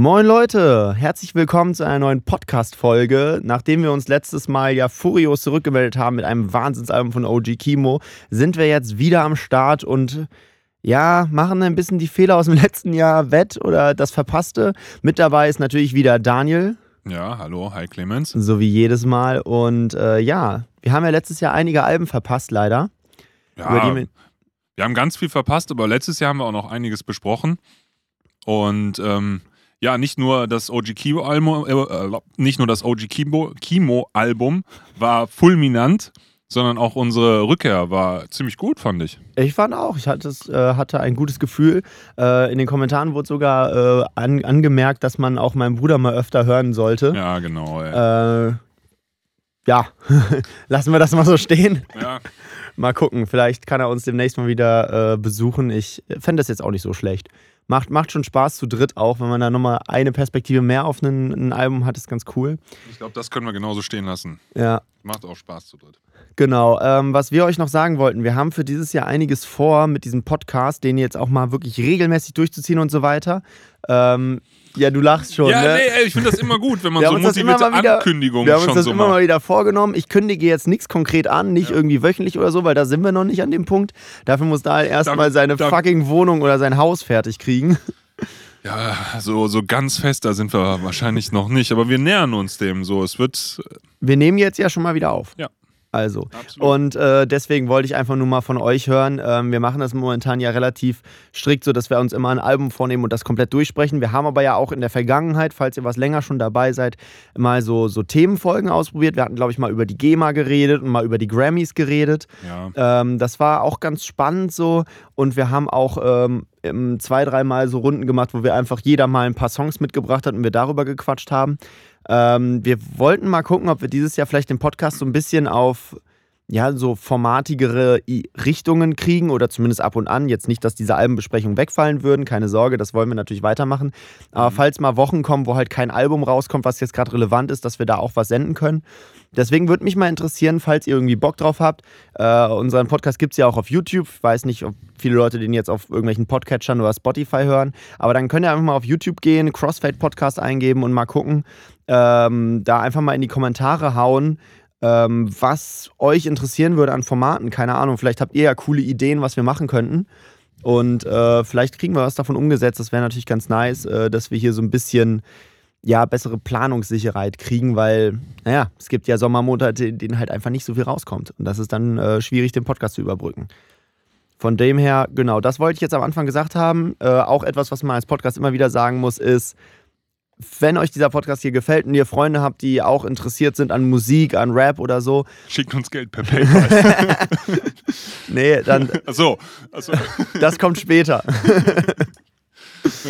Moin Leute, herzlich willkommen zu einer neuen Podcast-Folge. Nachdem wir uns letztes Mal ja furios zurückgemeldet haben mit einem Wahnsinnsalbum von OG Kimo, sind wir jetzt wieder am Start und ja, machen ein bisschen die Fehler aus dem letzten Jahr wett oder das Verpasste. Mit dabei ist natürlich wieder Daniel. Ja, hallo, hi Clemens. So wie jedes Mal. Und äh, ja, wir haben ja letztes Jahr einige Alben verpasst, leider. Ja, wir, wir haben ganz viel verpasst, aber letztes Jahr haben wir auch noch einiges besprochen. Und ähm, ja, nicht nur das OG Kimo Album, äh, äh, nicht nur das OG Kimo, Kimo Album war fulminant, sondern auch unsere Rückkehr war ziemlich gut, fand ich. Ich fand auch. Ich hatte, äh, hatte ein gutes Gefühl. Äh, in den Kommentaren wurde sogar äh, an, angemerkt, dass man auch meinen Bruder mal öfter hören sollte. Ja, genau. Ja, äh, ja. lassen wir das mal so stehen. Ja. Mal gucken, vielleicht kann er uns demnächst mal wieder besuchen. Ich fände das jetzt auch nicht so schlecht macht, macht schon Spaß zu dritt auch, wenn man da nochmal eine Perspektive mehr auf ein, ein Album hat, ist ganz cool. Ich glaube, das können wir genauso stehen lassen. Ja. Macht auch Spaß zu dritt. Genau. Ähm, was wir euch noch sagen wollten, wir haben für dieses Jahr einiges vor mit diesem Podcast, den jetzt auch mal wirklich regelmäßig durchzuziehen und so weiter. Ähm, ja, du lachst schon. Ja, ne? nee, ey, ich finde das immer gut, wenn man so motivierte wieder, Ankündigungen Wir haben uns das so immer macht. mal wieder vorgenommen. Ich kündige jetzt nichts konkret an, nicht Ja. irgendwie wöchentlich oder so, weil da sind wir noch nicht an dem Punkt. Dafür muss da halt erstmal seine da- fucking Wohnung oder sein Haus fertig kriegen. Ja, so, so ganz fest, da sind wir wahrscheinlich noch nicht, aber wir nähern uns dem so. Es wird. Wir nehmen jetzt ja schon mal wieder auf. Ja. Also. Absolut. Und äh, deswegen wollte ich einfach nur mal von euch hören. Ähm, wir machen das momentan ja relativ strikt, so dass wir uns immer ein Album vornehmen und das komplett durchsprechen. Wir haben aber ja auch in der Vergangenheit, falls ihr was länger schon dabei seid, mal so, so Themenfolgen ausprobiert. Wir hatten, glaube ich, mal über die GEMA geredet und mal über die Grammys geredet. ja. Ähm, das war auch ganz spannend so. Und wir haben auch ähm, im zwei, dreimal so Runden gemacht, wo wir einfach jeder mal ein paar Songs mitgebracht hat und wir darüber gequatscht haben. Ähm, wir wollten mal gucken, ob wir dieses Jahr vielleicht den Podcast so ein bisschen auf ja, so formatigere Richtungen kriegen oder zumindest ab und an. Jetzt nicht, dass diese Albenbesprechungen wegfallen würden, keine Sorge, das wollen wir natürlich weitermachen. Aber falls mal Wochen kommen, wo halt kein Album rauskommt, was jetzt gerade relevant ist, dass wir da auch was senden können. Deswegen würde mich mal interessieren, falls ihr irgendwie Bock drauf habt. Äh, unseren Podcast gibt es ja auch auf YouTube. Ich weiß nicht, ob viele Leute den jetzt auf irgendwelchen Podcatchern oder Spotify hören. Aber dann könnt ihr einfach mal auf YouTube gehen, Crossfade Podcast eingeben und mal gucken. Ähm, da einfach mal in die Kommentare hauen, ähm, was euch interessieren würde an Formaten. Keine Ahnung, vielleicht habt ihr ja coole Ideen, was wir machen könnten. Und äh, vielleicht kriegen wir was davon umgesetzt. Das wäre natürlich ganz nice, äh, dass wir hier so ein bisschen ja, bessere Planungssicherheit kriegen, weil, naja, es gibt ja Sommermonate, in denen halt einfach nicht so viel rauskommt. Und das ist dann äh, schwierig, den Podcast zu überbrücken. Von dem her, genau, das wollte ich jetzt am Anfang gesagt haben. Äh, auch etwas, was man als Podcast immer wieder sagen muss, ist, wenn euch dieser Podcast hier gefällt und ihr Freunde habt, die auch interessiert sind an Musik, an Rap oder so, Schickt uns Geld per PayPal. nee, dann, Achso. Achso. das kommt später.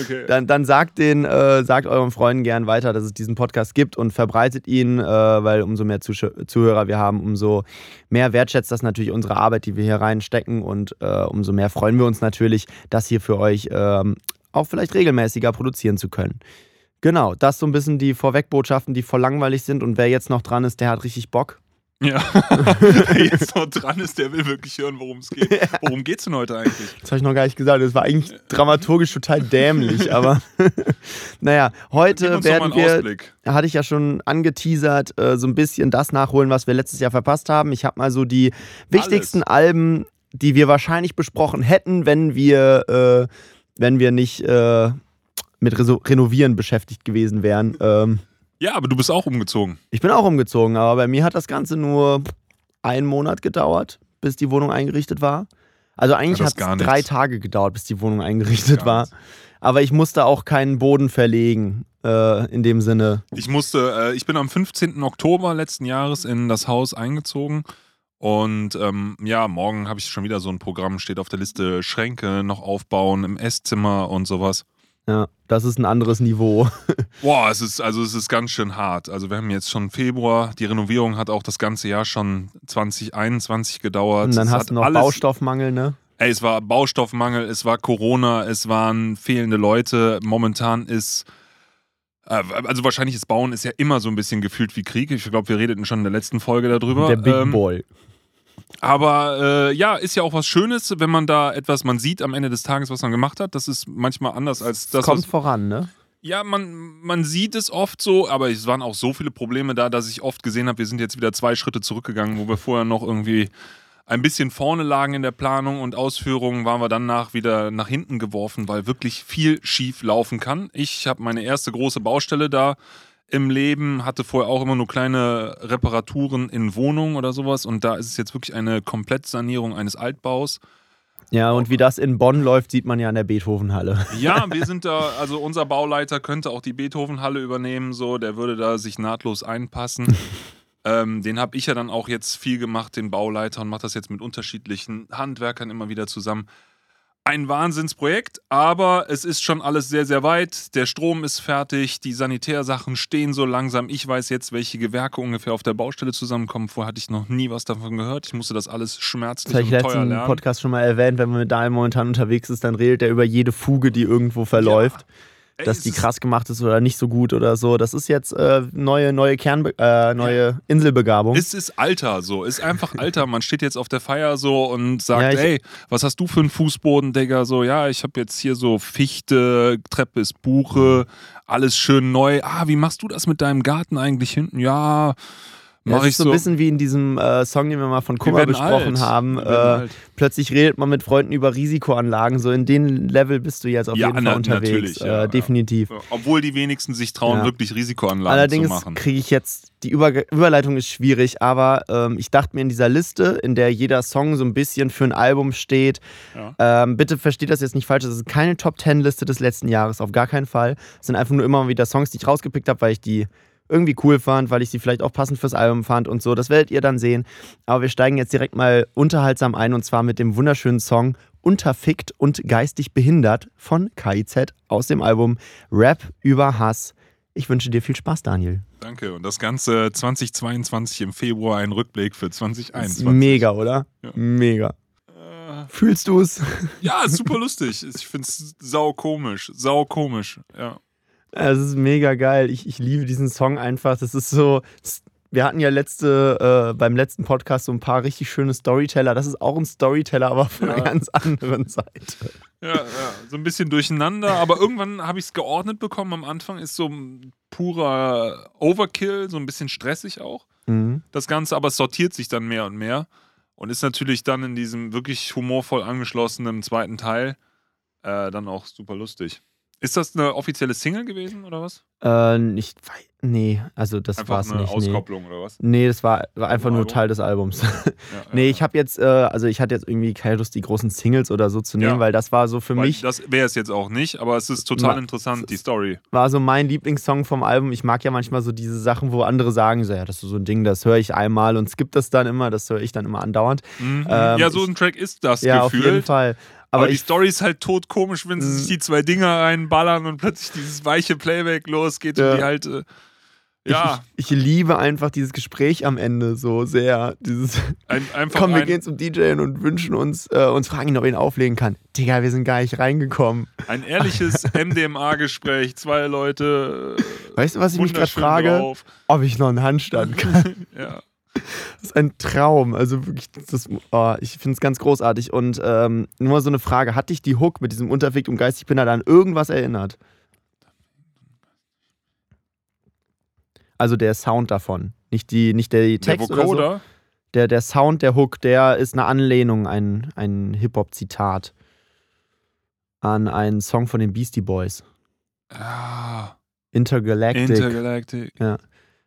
Okay. Dann, dann sagt den, äh, sagt euren Freunden gern weiter, dass es diesen Podcast gibt und verbreitet ihn, äh, weil umso mehr Zusch Zuhörer wir haben, umso mehr wertschätzt das natürlich unsere Arbeit, die wir hier reinstecken und äh, umso mehr freuen wir uns natürlich, das hier für euch ähm, auch vielleicht regelmäßiger produzieren zu können. Genau, das so ein bisschen die Vorwegbotschaften, die voll langweilig sind und wer jetzt noch dran ist, der hat richtig Bock. Ja. Wer jetzt noch dran ist, der will wirklich hören, worum es geht. Worum geht's denn heute eigentlich? Das habe ich noch gar nicht gesagt. Das war eigentlich dramaturgisch total dämlich, aber naja, heute werden wir Ausblick. hatte ich ja schon angeteasert, äh, so ein bisschen das nachholen, was wir letztes Jahr verpasst haben. Ich habe mal so die wichtigsten Alben, die wir wahrscheinlich besprochen hätten, wenn wir, äh, wenn wir nicht äh, mit Reso Renovieren beschäftigt gewesen wären. Ähm, Ja, aber du bist auch umgezogen. ich bin auch umgezogen, aber bei mir hat das Ganze nur einen Monat gedauert, bis die Wohnung eingerichtet war. Also eigentlich Ja, hat es drei. Tage gedauert, bis die Wohnung eingerichtet war. nichts. Aber ich musste auch keinen Boden verlegen, äh, in dem Sinne. Ich musste, äh, ich bin am 15. Oktober letzten Jahres in das Haus eingezogen. Und ähm, ja, morgen habe ich schon wieder so ein Programm, steht auf der Liste, Schränke noch aufbauen im Esszimmer und sowas. Ja, das ist ein anderes Niveau. Boah, es ist, also es ist ganz schön hart. Also wir haben jetzt schon Februar, die Renovierung hat auch das ganze Jahr schon 2021 gedauert. Und dann Es hast du noch Baustoffmangel, ne? Ey, es war Baustoffmangel, es war Corona, es waren fehlende Leute. Momentan ist, äh, also wahrscheinlich ist Bauen ist ja immer so ein bisschen gefühlt wie Krieg. Ich glaube, wir redeten schon in der letzten Folge darüber. Der Big Ähm, Boy. Aber äh, ja, ist ja auch was Schönes, wenn man da etwas, man sieht am Ende des Tages, was man gemacht hat. Das ist manchmal anders als das, kommt was, voran, ne? Ja, man, man sieht es oft so, aber es waren auch so viele Probleme da, dass ich oft gesehen habe, wir sind jetzt wieder zwei Schritte zurückgegangen, wo wir vorher noch irgendwie ein bisschen vorne lagen in der Planung und Ausführung, waren wir danach wieder nach hinten geworfen, weil wirklich viel schief laufen kann. Ich habe meine erste große Baustelle da im Leben, hatte vorher auch immer nur kleine Reparaturen in Wohnungen oder sowas und da ist es jetzt wirklich eine Komplettsanierung eines Altbaus. Ja, und wie das in Bonn läuft, sieht man ja in der Beethovenhalle. Ja, wir sind da, also unser Bauleiter könnte auch die Beethovenhalle übernehmen, so, der würde da sich nahtlos einpassen. ähm, den habe ich ja dann auch jetzt viel gemacht, den Bauleiter, und mache das jetzt mit unterschiedlichen Handwerkern immer wieder zusammen ein Wahnsinnsprojekt, aber es ist schon alles sehr, sehr weit. Der Strom ist fertig, die Sanitärsachen stehen so langsam. Ich weiß jetzt, welche Gewerke ungefähr auf der Baustelle zusammenkommen. Vorher hatte ich noch nie was davon gehört. Ich musste das alles schmerzlich das und teuer lernen. Das habe ich letzten Podcast schon mal erwähnt. Wenn man mit Daniel momentan unterwegs ist, dann redet er über jede Fuge, die irgendwo verläuft. Ja dass die krass gemacht ist oder nicht so gut oder so. Das ist jetzt äh, neue, neue Kern, äh, neue. Inselbegabung. Es ist Alter so, ist einfach Alter. Man steht jetzt auf der Feier so und sagt, ja, ey, was hast du für einen Fußboden, Digga? So, ja, ich habe jetzt hier so Fichte, Treppe ist Buche, alles schön neu. Ah, wie machst du das mit deinem Garten eigentlich hinten? Ja, das ist so ein bisschen wie in diesem äh, Song, den wir mal von Kummer besprochen alt. haben. Äh, plötzlich redet man mit Freunden über Risikoanlagen. So in dem Level bist du jetzt auf ja, jeden Fall unterwegs. Natürlich, ja, äh, definitiv. Obwohl die wenigsten sich trauen, wirklich Risikoanlagen Allerdings zu machen. Allerdings kriege ich jetzt, die Über Überleitung ist schwierig, aber ähm, ich dachte mir in dieser Liste, in der jeder Song so ein bisschen für ein Album steht, ähm, bitte versteht das jetzt nicht falsch, das ist keine Top-10-Liste des letzten Jahres, auf gar keinen Fall. Es sind einfach nur immer wieder Songs, die ich rausgepickt habe, weil ich die irgendwie cool fand, weil ich sie vielleicht auch passend fürs Album fand und so. Das werdet ihr dann sehen. Aber wir steigen jetzt direkt mal unterhaltsam ein und zwar mit dem wunderschönen Song Unterfickt und geistig behindert von KIZ aus dem Album Rap über Hass. Ich wünsche dir viel Spaß, Daniel. Danke. Und das Ganze 2022 im Februar ein Rückblick für 2021. Mega, oder? Ja. Mega. Äh, Fühlst du es? Ja, super lustig. Ich finde es sau komisch. Sau komisch. Ja. Es ist mega geil. Ich, ich liebe diesen Song einfach. Das ist so. Wir hatten ja letzte, äh, beim letzten Podcast so ein paar richtig schöne Storyteller. Das ist auch ein Storyteller, aber von ja. einer ganz anderen Seite. Ja, ja, so ein bisschen durcheinander, aber irgendwann habe ich es geordnet bekommen. Am Anfang ist so ein purer Overkill, so ein bisschen stressig auch. Mhm. Das Ganze, aber es sortiert sich dann mehr und mehr und ist natürlich dann in diesem wirklich humorvoll angeschlossenen zweiten Teil äh, dann auch super lustig. Ist das eine offizielle Single gewesen oder was? Äh, nicht, nee, also das war es nicht. Eine Auskopplung nee. oder was? Nee, das war, war einfach nur Teil des Albums. Ja, nee, ja, ich habe jetzt, äh, also ich hatte jetzt irgendwie keine Lust, die großen Singles oder so zu nehmen, ja. weil das war so für weil mich. Das wäre es jetzt auch nicht, aber es ist total interessant, die Story. War so mein Lieblingssong vom Album. Ich mag ja manchmal so diese Sachen, wo andere sagen, so, ja, das ist so ein Ding, das höre ich einmal und skipp das dann immer, das höre ich dann immer andauernd. Mhm. Ähm, ja, so ein Track ist das ja, gefühlt. auf jeden Fall. Aber, aber die Story ist halt tot komisch, wenn sie sich die zwei Dinger reinballern und plötzlich dieses weiche Playback losgeht und die halt. Äh, ja. Ich, ich, liebe einfach dieses Gespräch am Ende so sehr. Dieses ein, Komm, wir gehen zum DJ und wünschen uns, äh, uns fragen ihn, ob er ihn auflegen kann. Digga, wir sind gar nicht reingekommen. Ein ehrliches MDMA-Gespräch, zwei Leute. Weißt du, was ich mich gerade frage? Drauf. Ob ich noch einen Handstand kann. ja. Das ist ein Traum. Also wirklich, das, oh, ich finde es ganz großartig. Und ähm, nur so eine Frage: Hat dich die Hook mit diesem Unterfick und geistig bin an irgendwas erinnert? Also der Sound davon. Nicht, die, nicht der Text der Vocoder? oder so. Der, der Sound der Hook, der ist eine Anlehnung, ein, ein Hip-Hop-Zitat an einen Song von den Beastie Boys. Ah. Intergalactic. Intergalactic. Ja.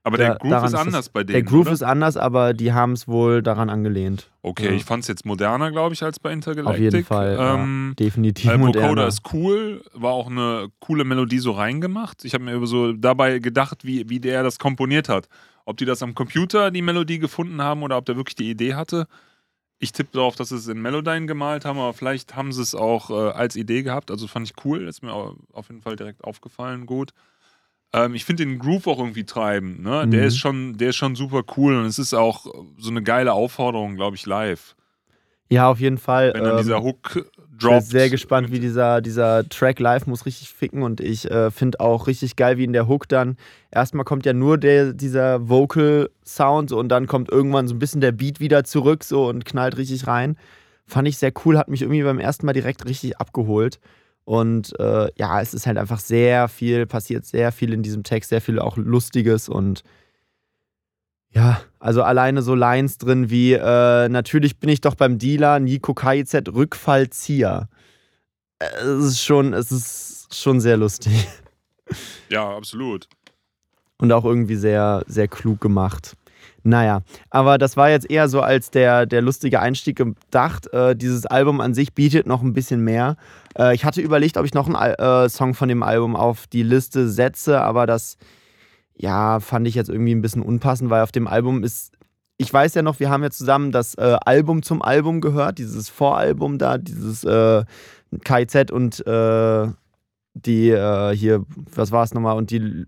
Aber der Groove ist anders bei denen. Der Groove oder? ist anders, aber die haben es wohl daran angelehnt. Okay, ja. ich fand es jetzt moderner, glaube ich, als bei Intergalactic. Auf jeden Fall. Ähm, ja, definitiv. Weil Vocoder ist cool, war auch eine coole Melodie so reingemacht. Ich habe mir so dabei gedacht, wie, wie der das komponiert hat. Ob die das am Computer die Melodie gefunden haben oder ob der wirklich die Idee hatte. Ich tippe darauf, dass sie es in Melodyne gemalt haben, aber vielleicht haben sie es auch äh, als Idee gehabt. Also fand ich cool, ist mir auf jeden Fall direkt aufgefallen, gut. Ähm, ich finde den Groove auch irgendwie treiben. Ne? Mhm. Der, ist schon, der ist schon super cool und es ist auch so eine geile Aufforderung, glaube ich, live. Ja, auf jeden Fall. Wenn dann ähm, dieser Hook droppt. Ich bin sehr gespannt, wie dieser, dieser Track live muss richtig ficken und ich äh, finde auch richtig geil, wie in der Hook dann erstmal kommt ja nur der, dieser Vocal Sound und dann kommt irgendwann so ein bisschen der Beat wieder zurück so und knallt richtig rein. Fand ich sehr cool, hat mich irgendwie beim ersten Mal direkt richtig abgeholt. Und äh, ja, es ist halt einfach sehr viel, passiert sehr viel in diesem Text, sehr viel auch Lustiges und ja, also alleine so Lines drin wie, äh, natürlich bin ich doch beim Dealer, Nico KIZ Rückfallzieher. Es ist schon, es ist schon sehr lustig. Ja, absolut. Und auch irgendwie sehr, sehr klug gemacht. Naja, aber das war jetzt eher so als der, der lustige Einstieg gedacht. Äh, dieses Album an sich bietet noch ein bisschen mehr. Äh, ich hatte überlegt, ob ich noch einen äh, Song von dem Album auf die Liste setze, aber das, ja, fand ich jetzt irgendwie ein bisschen unpassend, weil auf dem Album ist. Ich weiß ja noch, wir haben ja zusammen das äh, Album zum Album gehört, dieses Voralbum da, dieses äh, KIZ und äh, die hier, was war es nochmal, und die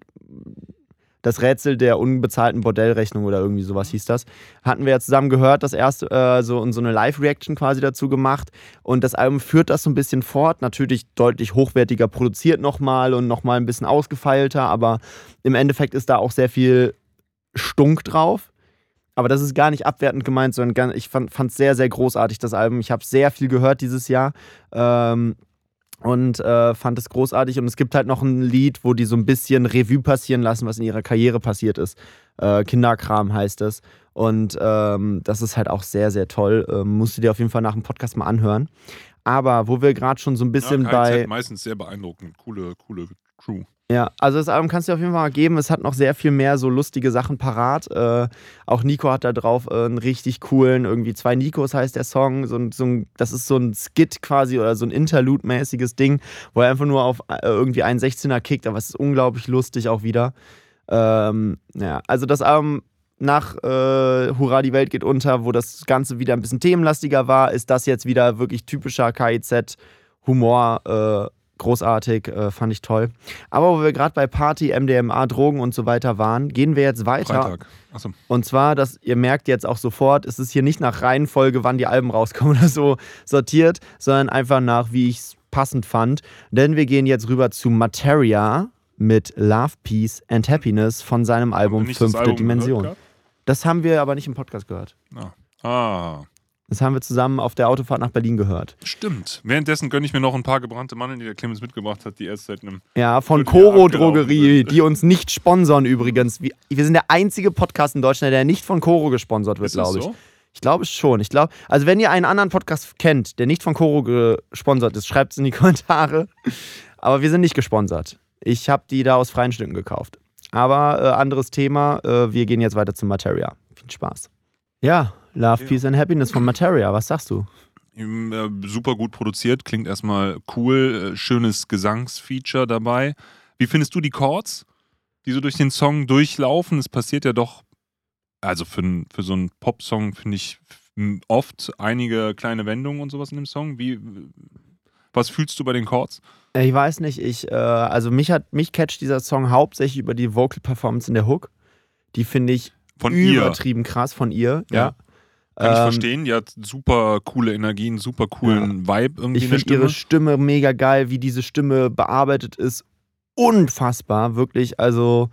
das Rätsel der unbezahlten Bordellrechnung oder irgendwie sowas hieß das. Hatten wir ja zusammen gehört, das erste, äh, so, und so eine Live-Reaction quasi dazu gemacht. Und das Album führt das so ein bisschen fort. Natürlich deutlich hochwertiger produziert nochmal und nochmal ein bisschen ausgefeilter, aber im Endeffekt ist da auch sehr viel Stunk drauf. Aber das ist gar nicht abwertend gemeint, sondern ich fand es sehr, sehr großartig, das Album. Ich habe sehr viel gehört dieses Jahr. Ähm, und äh, fand es großartig. Und es gibt halt noch ein Lied, wo die so ein bisschen Revue passieren lassen, was in ihrer Karriere passiert ist. Äh, Kinderkram heißt es. Und ähm, das ist halt auch sehr, sehr toll. Ähm, musst du dir auf jeden Fall nach dem Podcast mal anhören. Aber wo wir gerade schon so ein bisschen ja, bei. meistens sehr beeindruckend. Coole, coole Crew. Ja, also das Album kannst du dir auf jeden Fall mal geben. Es hat noch sehr viel mehr so lustige Sachen parat. Äh, auch Nico hat da drauf äh, einen richtig coolen, irgendwie zwei Nikos heißt der Song. So, so ein, das ist so ein Skit quasi oder so ein Interlude-mäßiges Ding, wo er einfach nur auf äh, irgendwie einen 16er kickt, aber es ist unglaublich lustig auch wieder. Ähm, ja, also das Album nach äh, Hurra, die Welt geht unter, wo das Ganze wieder ein bisschen themenlastiger war, ist das jetzt wieder wirklich typischer KIZ-Humor äh, großartig, äh, fand ich toll. Aber wo wir gerade bei Party, MDMA, Drogen und so weiter waren, gehen wir jetzt weiter. Freitag. Achso. Und zwar, dass ihr merkt jetzt auch sofort, es ist hier nicht nach Reihenfolge, wann die Alben rauskommen oder so sortiert, sondern einfach nach, wie ich es passend fand. Denn wir gehen jetzt rüber zu Materia mit Love, Peace and Happiness von seinem Album Fünfte Album Dimension. Das haben wir aber nicht im Podcast gehört. Ah. ah. Das haben wir zusammen auf der Autofahrt nach Berlin gehört. Stimmt. Währenddessen gönne ich mir noch ein paar gebrannte Mandeln, die der Clemens mitgebracht hat, die erst seit einem. Ja, von Coro Drogerie, die uns nicht sponsern übrigens. Wir, sind der einzige Podcast in Deutschland, der nicht von Coro gesponsert wird, glaube ich. So? Ich glaube schon. Ich glaube, also wenn ihr einen anderen Podcast kennt, der nicht von Coro gesponsert ist, schreibt es in die Kommentare. Aber wir sind nicht gesponsert. Ich habe die da aus freien Stücken gekauft. Aber äh, anderes Thema. Äh, wir gehen jetzt weiter zum Materia. Viel Spaß. Ja, Love, ja. Peace and Happiness von Materia. Was sagst du? Äh, super gut produziert, klingt erstmal cool, äh, schönes Gesangsfeature dabei. Wie findest du die Chords, die so durch den Song durchlaufen? Es passiert ja doch, also für, für so einen Popsong finde ich oft einige kleine Wendungen und sowas in dem Song. Wie, was fühlst du bei den Chords? Ich weiß nicht, ich, äh, also mich hat, mich catcht dieser Song hauptsächlich über die Vocal Performance in der Hook. Die finde ich von übertrieben ihr. krass von ihr, ja. ja. Kann ich ähm, verstehen. Die hat super coole Energien, super coolen ja. Vibe irgendwie. Ich finde ihre Stimme mega geil, wie diese Stimme bearbeitet ist. Unfassbar, wirklich. Also,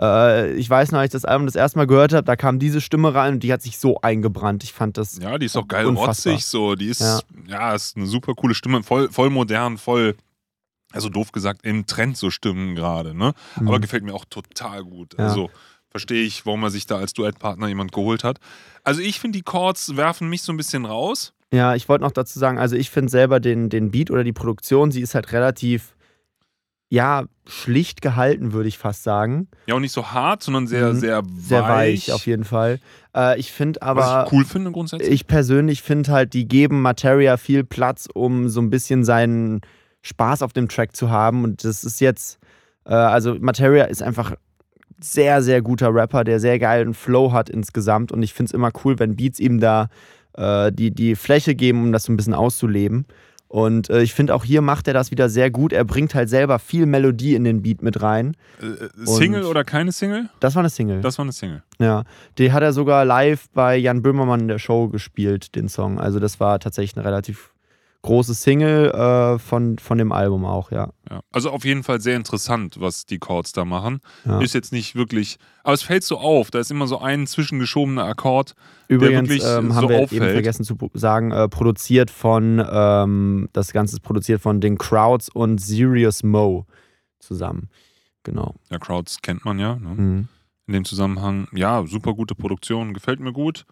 äh, ich weiß noch, als ich das Album das erste Mal gehört habe, da kam diese Stimme rein und die hat sich so eingebrannt. Ich fand das. Ja, die ist auch geil unfassbar. rotzig, so. Die ist, ja. ja, ist eine super coole Stimme, voll, voll modern, voll also doof gesagt, im Trend so Stimmen gerade, ne? Mhm. Aber gefällt mir auch total gut. Ja. Also verstehe ich, warum er sich da als Duettpartner jemand geholt hat. Also ich finde, die Chords werfen mich so ein bisschen raus. Ja, ich wollte noch dazu sagen, also ich finde selber den, den Beat oder die Produktion, sie ist halt relativ, ja, schlicht gehalten, würde ich fast sagen. Ja, und nicht so hart, sondern sehr, mhm. sehr weich. Sehr weich, auf jeden Fall. Äh, ich finde aber. Was ich cool finde grundsätzlich. Ich persönlich finde halt, die geben Materia viel Platz, um so ein bisschen seinen Spaß auf dem Track zu haben. Und das ist jetzt, äh, also Materia ist einfach sehr, sehr guter Rapper, der sehr geilen Flow hat insgesamt. Und ich finde es immer cool, wenn Beats ihm da äh, die, die Fläche geben, um das so ein bisschen auszuleben. Und äh, ich finde auch hier macht er das wieder sehr gut. Er bringt halt selber viel Melodie in den Beat mit rein. Äh, äh Single oder keine Single? Das war eine Single. Das war eine Single. Ja. Die hat er sogar live bei Jan Böhmermann in der Show gespielt, den Song. Also das war tatsächlich eine relativ große Single äh, von, von dem Album auch, ja. Ja. Also auf jeden Fall sehr interessant, was die Chords da machen. ja. Ist jetzt nicht wirklich, aber es fällt so auf, da ist immer so ein zwischengeschobener Akkord. Übrigens wirklich ähm, so haben wir eben auffällt. vergessen zu sagen, äh, produziert von, ähm, das Ganze ist produziert von den Crowds und Serious Mo zusammen. Genau. Ja, Crowds kennt man ja. Ne? Mhm. In dem Zusammenhang, ja, super gute Produktion, gefällt mir gut.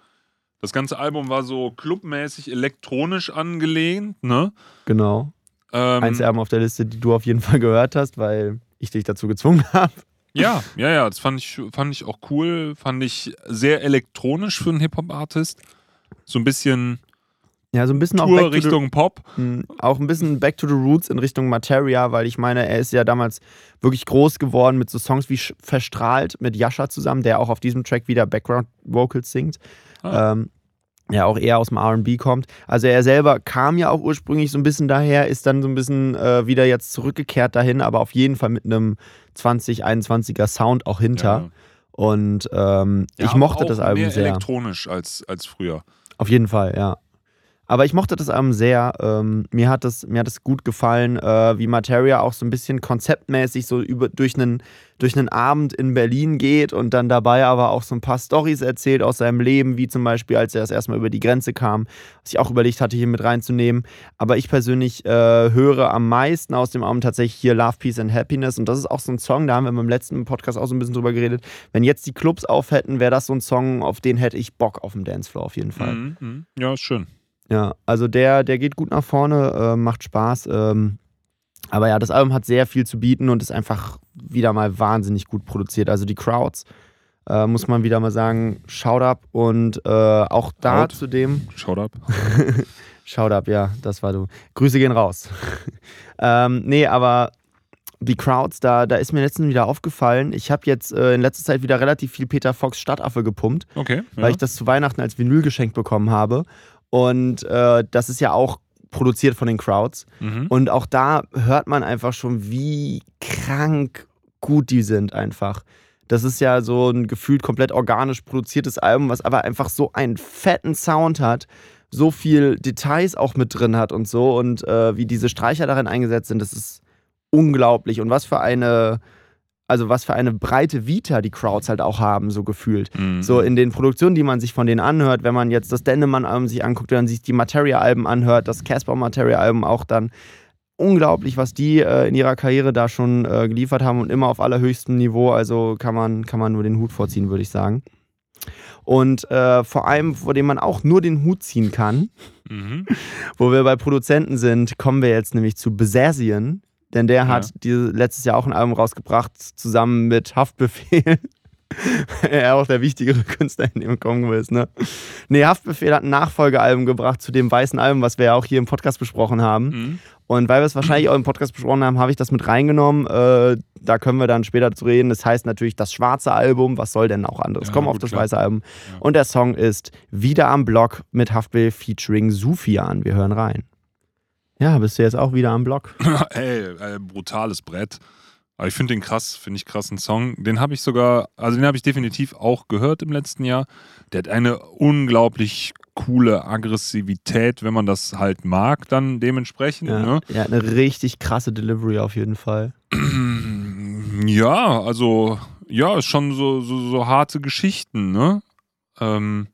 Das ganze Album war so clubmäßig elektronisch angelehnt, ne? Genau. Ähm, Eins Erben auf der Liste, die du auf jeden Fall gehört hast, weil ich dich dazu gezwungen habe. Ja, ja, ja, das fand ich, fand ich auch cool. Fand ich sehr elektronisch für einen Hip-Hop-Artist. So ein bisschen Ja, so ein bisschen auch Tour back to the, Richtung Pop. mh, auch ein bisschen Back to the Roots in Richtung Materia, weil ich meine, er ist ja damals wirklich groß geworden mit so Songs wie Verstrahlt mit Yasha zusammen, der auch auf diesem Track wieder Background Vocals singt. Ah. Ähm, ja, auch eher aus dem RB kommt. Also er selber kam ja auch ursprünglich so ein bisschen daher, ist dann so ein bisschen äh, wieder jetzt zurückgekehrt dahin, aber auf jeden Fall mit einem 2021er Sound auch hinter. Ja. Und ähm, Ja, ich mochte auch das Album mehr sehr. elektronisch als, als früher. Auf jeden Fall, ja. Aber ich mochte das Album sehr. Ähm, mir, hat das, mir hat das gut gefallen, äh, wie Materia auch so ein bisschen konzeptmäßig so über, durch, einen, durch einen Abend in Berlin geht und dann dabei aber auch so ein paar Storys erzählt aus seinem Leben, wie zum Beispiel, als er das erstmal über die Grenze kam, was ich auch überlegt hatte, hier mit reinzunehmen. Aber ich persönlich äh, höre am meisten aus dem Album tatsächlich hier Love, Peace and Happiness. Und das ist auch so ein Song, da haben wir beim letzten Podcast auch so ein bisschen drüber geredet. Wenn jetzt die Clubs auf hätten, wäre das so ein Song, auf den hätte ich Bock auf dem Dancefloor auf jeden Fall. Mhm, mhm. Ja, ist schön. Ja, also der, der geht gut nach vorne, äh, macht Spaß. Ähm, aber ja, das Album hat sehr viel zu bieten und ist einfach wieder mal wahnsinnig gut produziert. Also die Crowds, äh, muss man wieder mal sagen, Shout up und äh, auch da Out. zudem, Schaut ab. Shout up, ja, das war du. Grüße gehen raus. ähm, nee, aber die Crowds, da, da ist mir letztens wieder aufgefallen, ich habe jetzt äh, in letzter Zeit wieder relativ viel Peter Fox Stadtaffe gepumpt Okay. weil ja. ich das zu Weihnachten als Vinyl geschenkt bekommen habe. Und äh, das ist ja auch produziert von den Crowds. mhm. Und auch da hört man einfach schon, wie krank gut die sind einfach. Das ist ja so ein gefühlt komplett organisch produziertes Album, was aber einfach so einen fetten Sound hat, so viel Details auch mit drin hat und so. Und äh, wie diese Streicher darin eingesetzt sind, das ist unglaublich. Und was für eine, also was für eine breite Vita die Crowds halt auch haben, so gefühlt. Mhm. So in den Produktionen, die man sich von denen anhört, wenn man jetzt das Dendemann-Album sich anguckt, wenn man sich die Materia-Alben anhört, das Casper-Materia-Album auch dann. Unglaublich, was die äh, in ihrer Karriere da schon äh, geliefert haben und immer auf allerhöchstem Niveau. Also kann man, kann man nur den Hut vorziehen, würde ich sagen. Und äh, vor allem, vor dem man auch nur den Hut ziehen kann, Mhm. wo wir bei Produzenten sind, kommen wir jetzt nämlich zu Besasien. Denn der Ja. hat diese, letztes Jahr auch ein Album rausgebracht, zusammen mit Haftbefehl. er auch der wichtigere Künstler in dem Kongo ist, ne? Nee, Haftbefehl hat ein Nachfolgealbum gebracht zu dem weißen Album, was wir ja auch hier im Podcast besprochen haben. Mhm. Und weil wir es wahrscheinlich auch im Podcast besprochen haben, habe ich das mit reingenommen. Äh, da können wir dann später zu reden. Das heißt natürlich das schwarze Album. Was soll denn auch anderes? Ja, Kommen auf das klar. weiße Album. Ja. Und der Song ist Wieder am Block mit Haftbefehl featuring Sufian. Wir hören rein. Ja, bist du jetzt auch wieder am Block? Ey, äh, brutales Brett. Aber ich finde den krass, finde ich krassen Song. Den habe ich sogar, also den habe ich definitiv auch gehört im letzten Jahr. Der hat eine unglaublich coole Aggressivität, wenn man das halt mag, dann dementsprechend. Ja, Ne? ja, eine richtig krasse Delivery auf jeden Fall. Ja, also, ja, ist schon so, so, so harte Geschichten, ne? Ähm,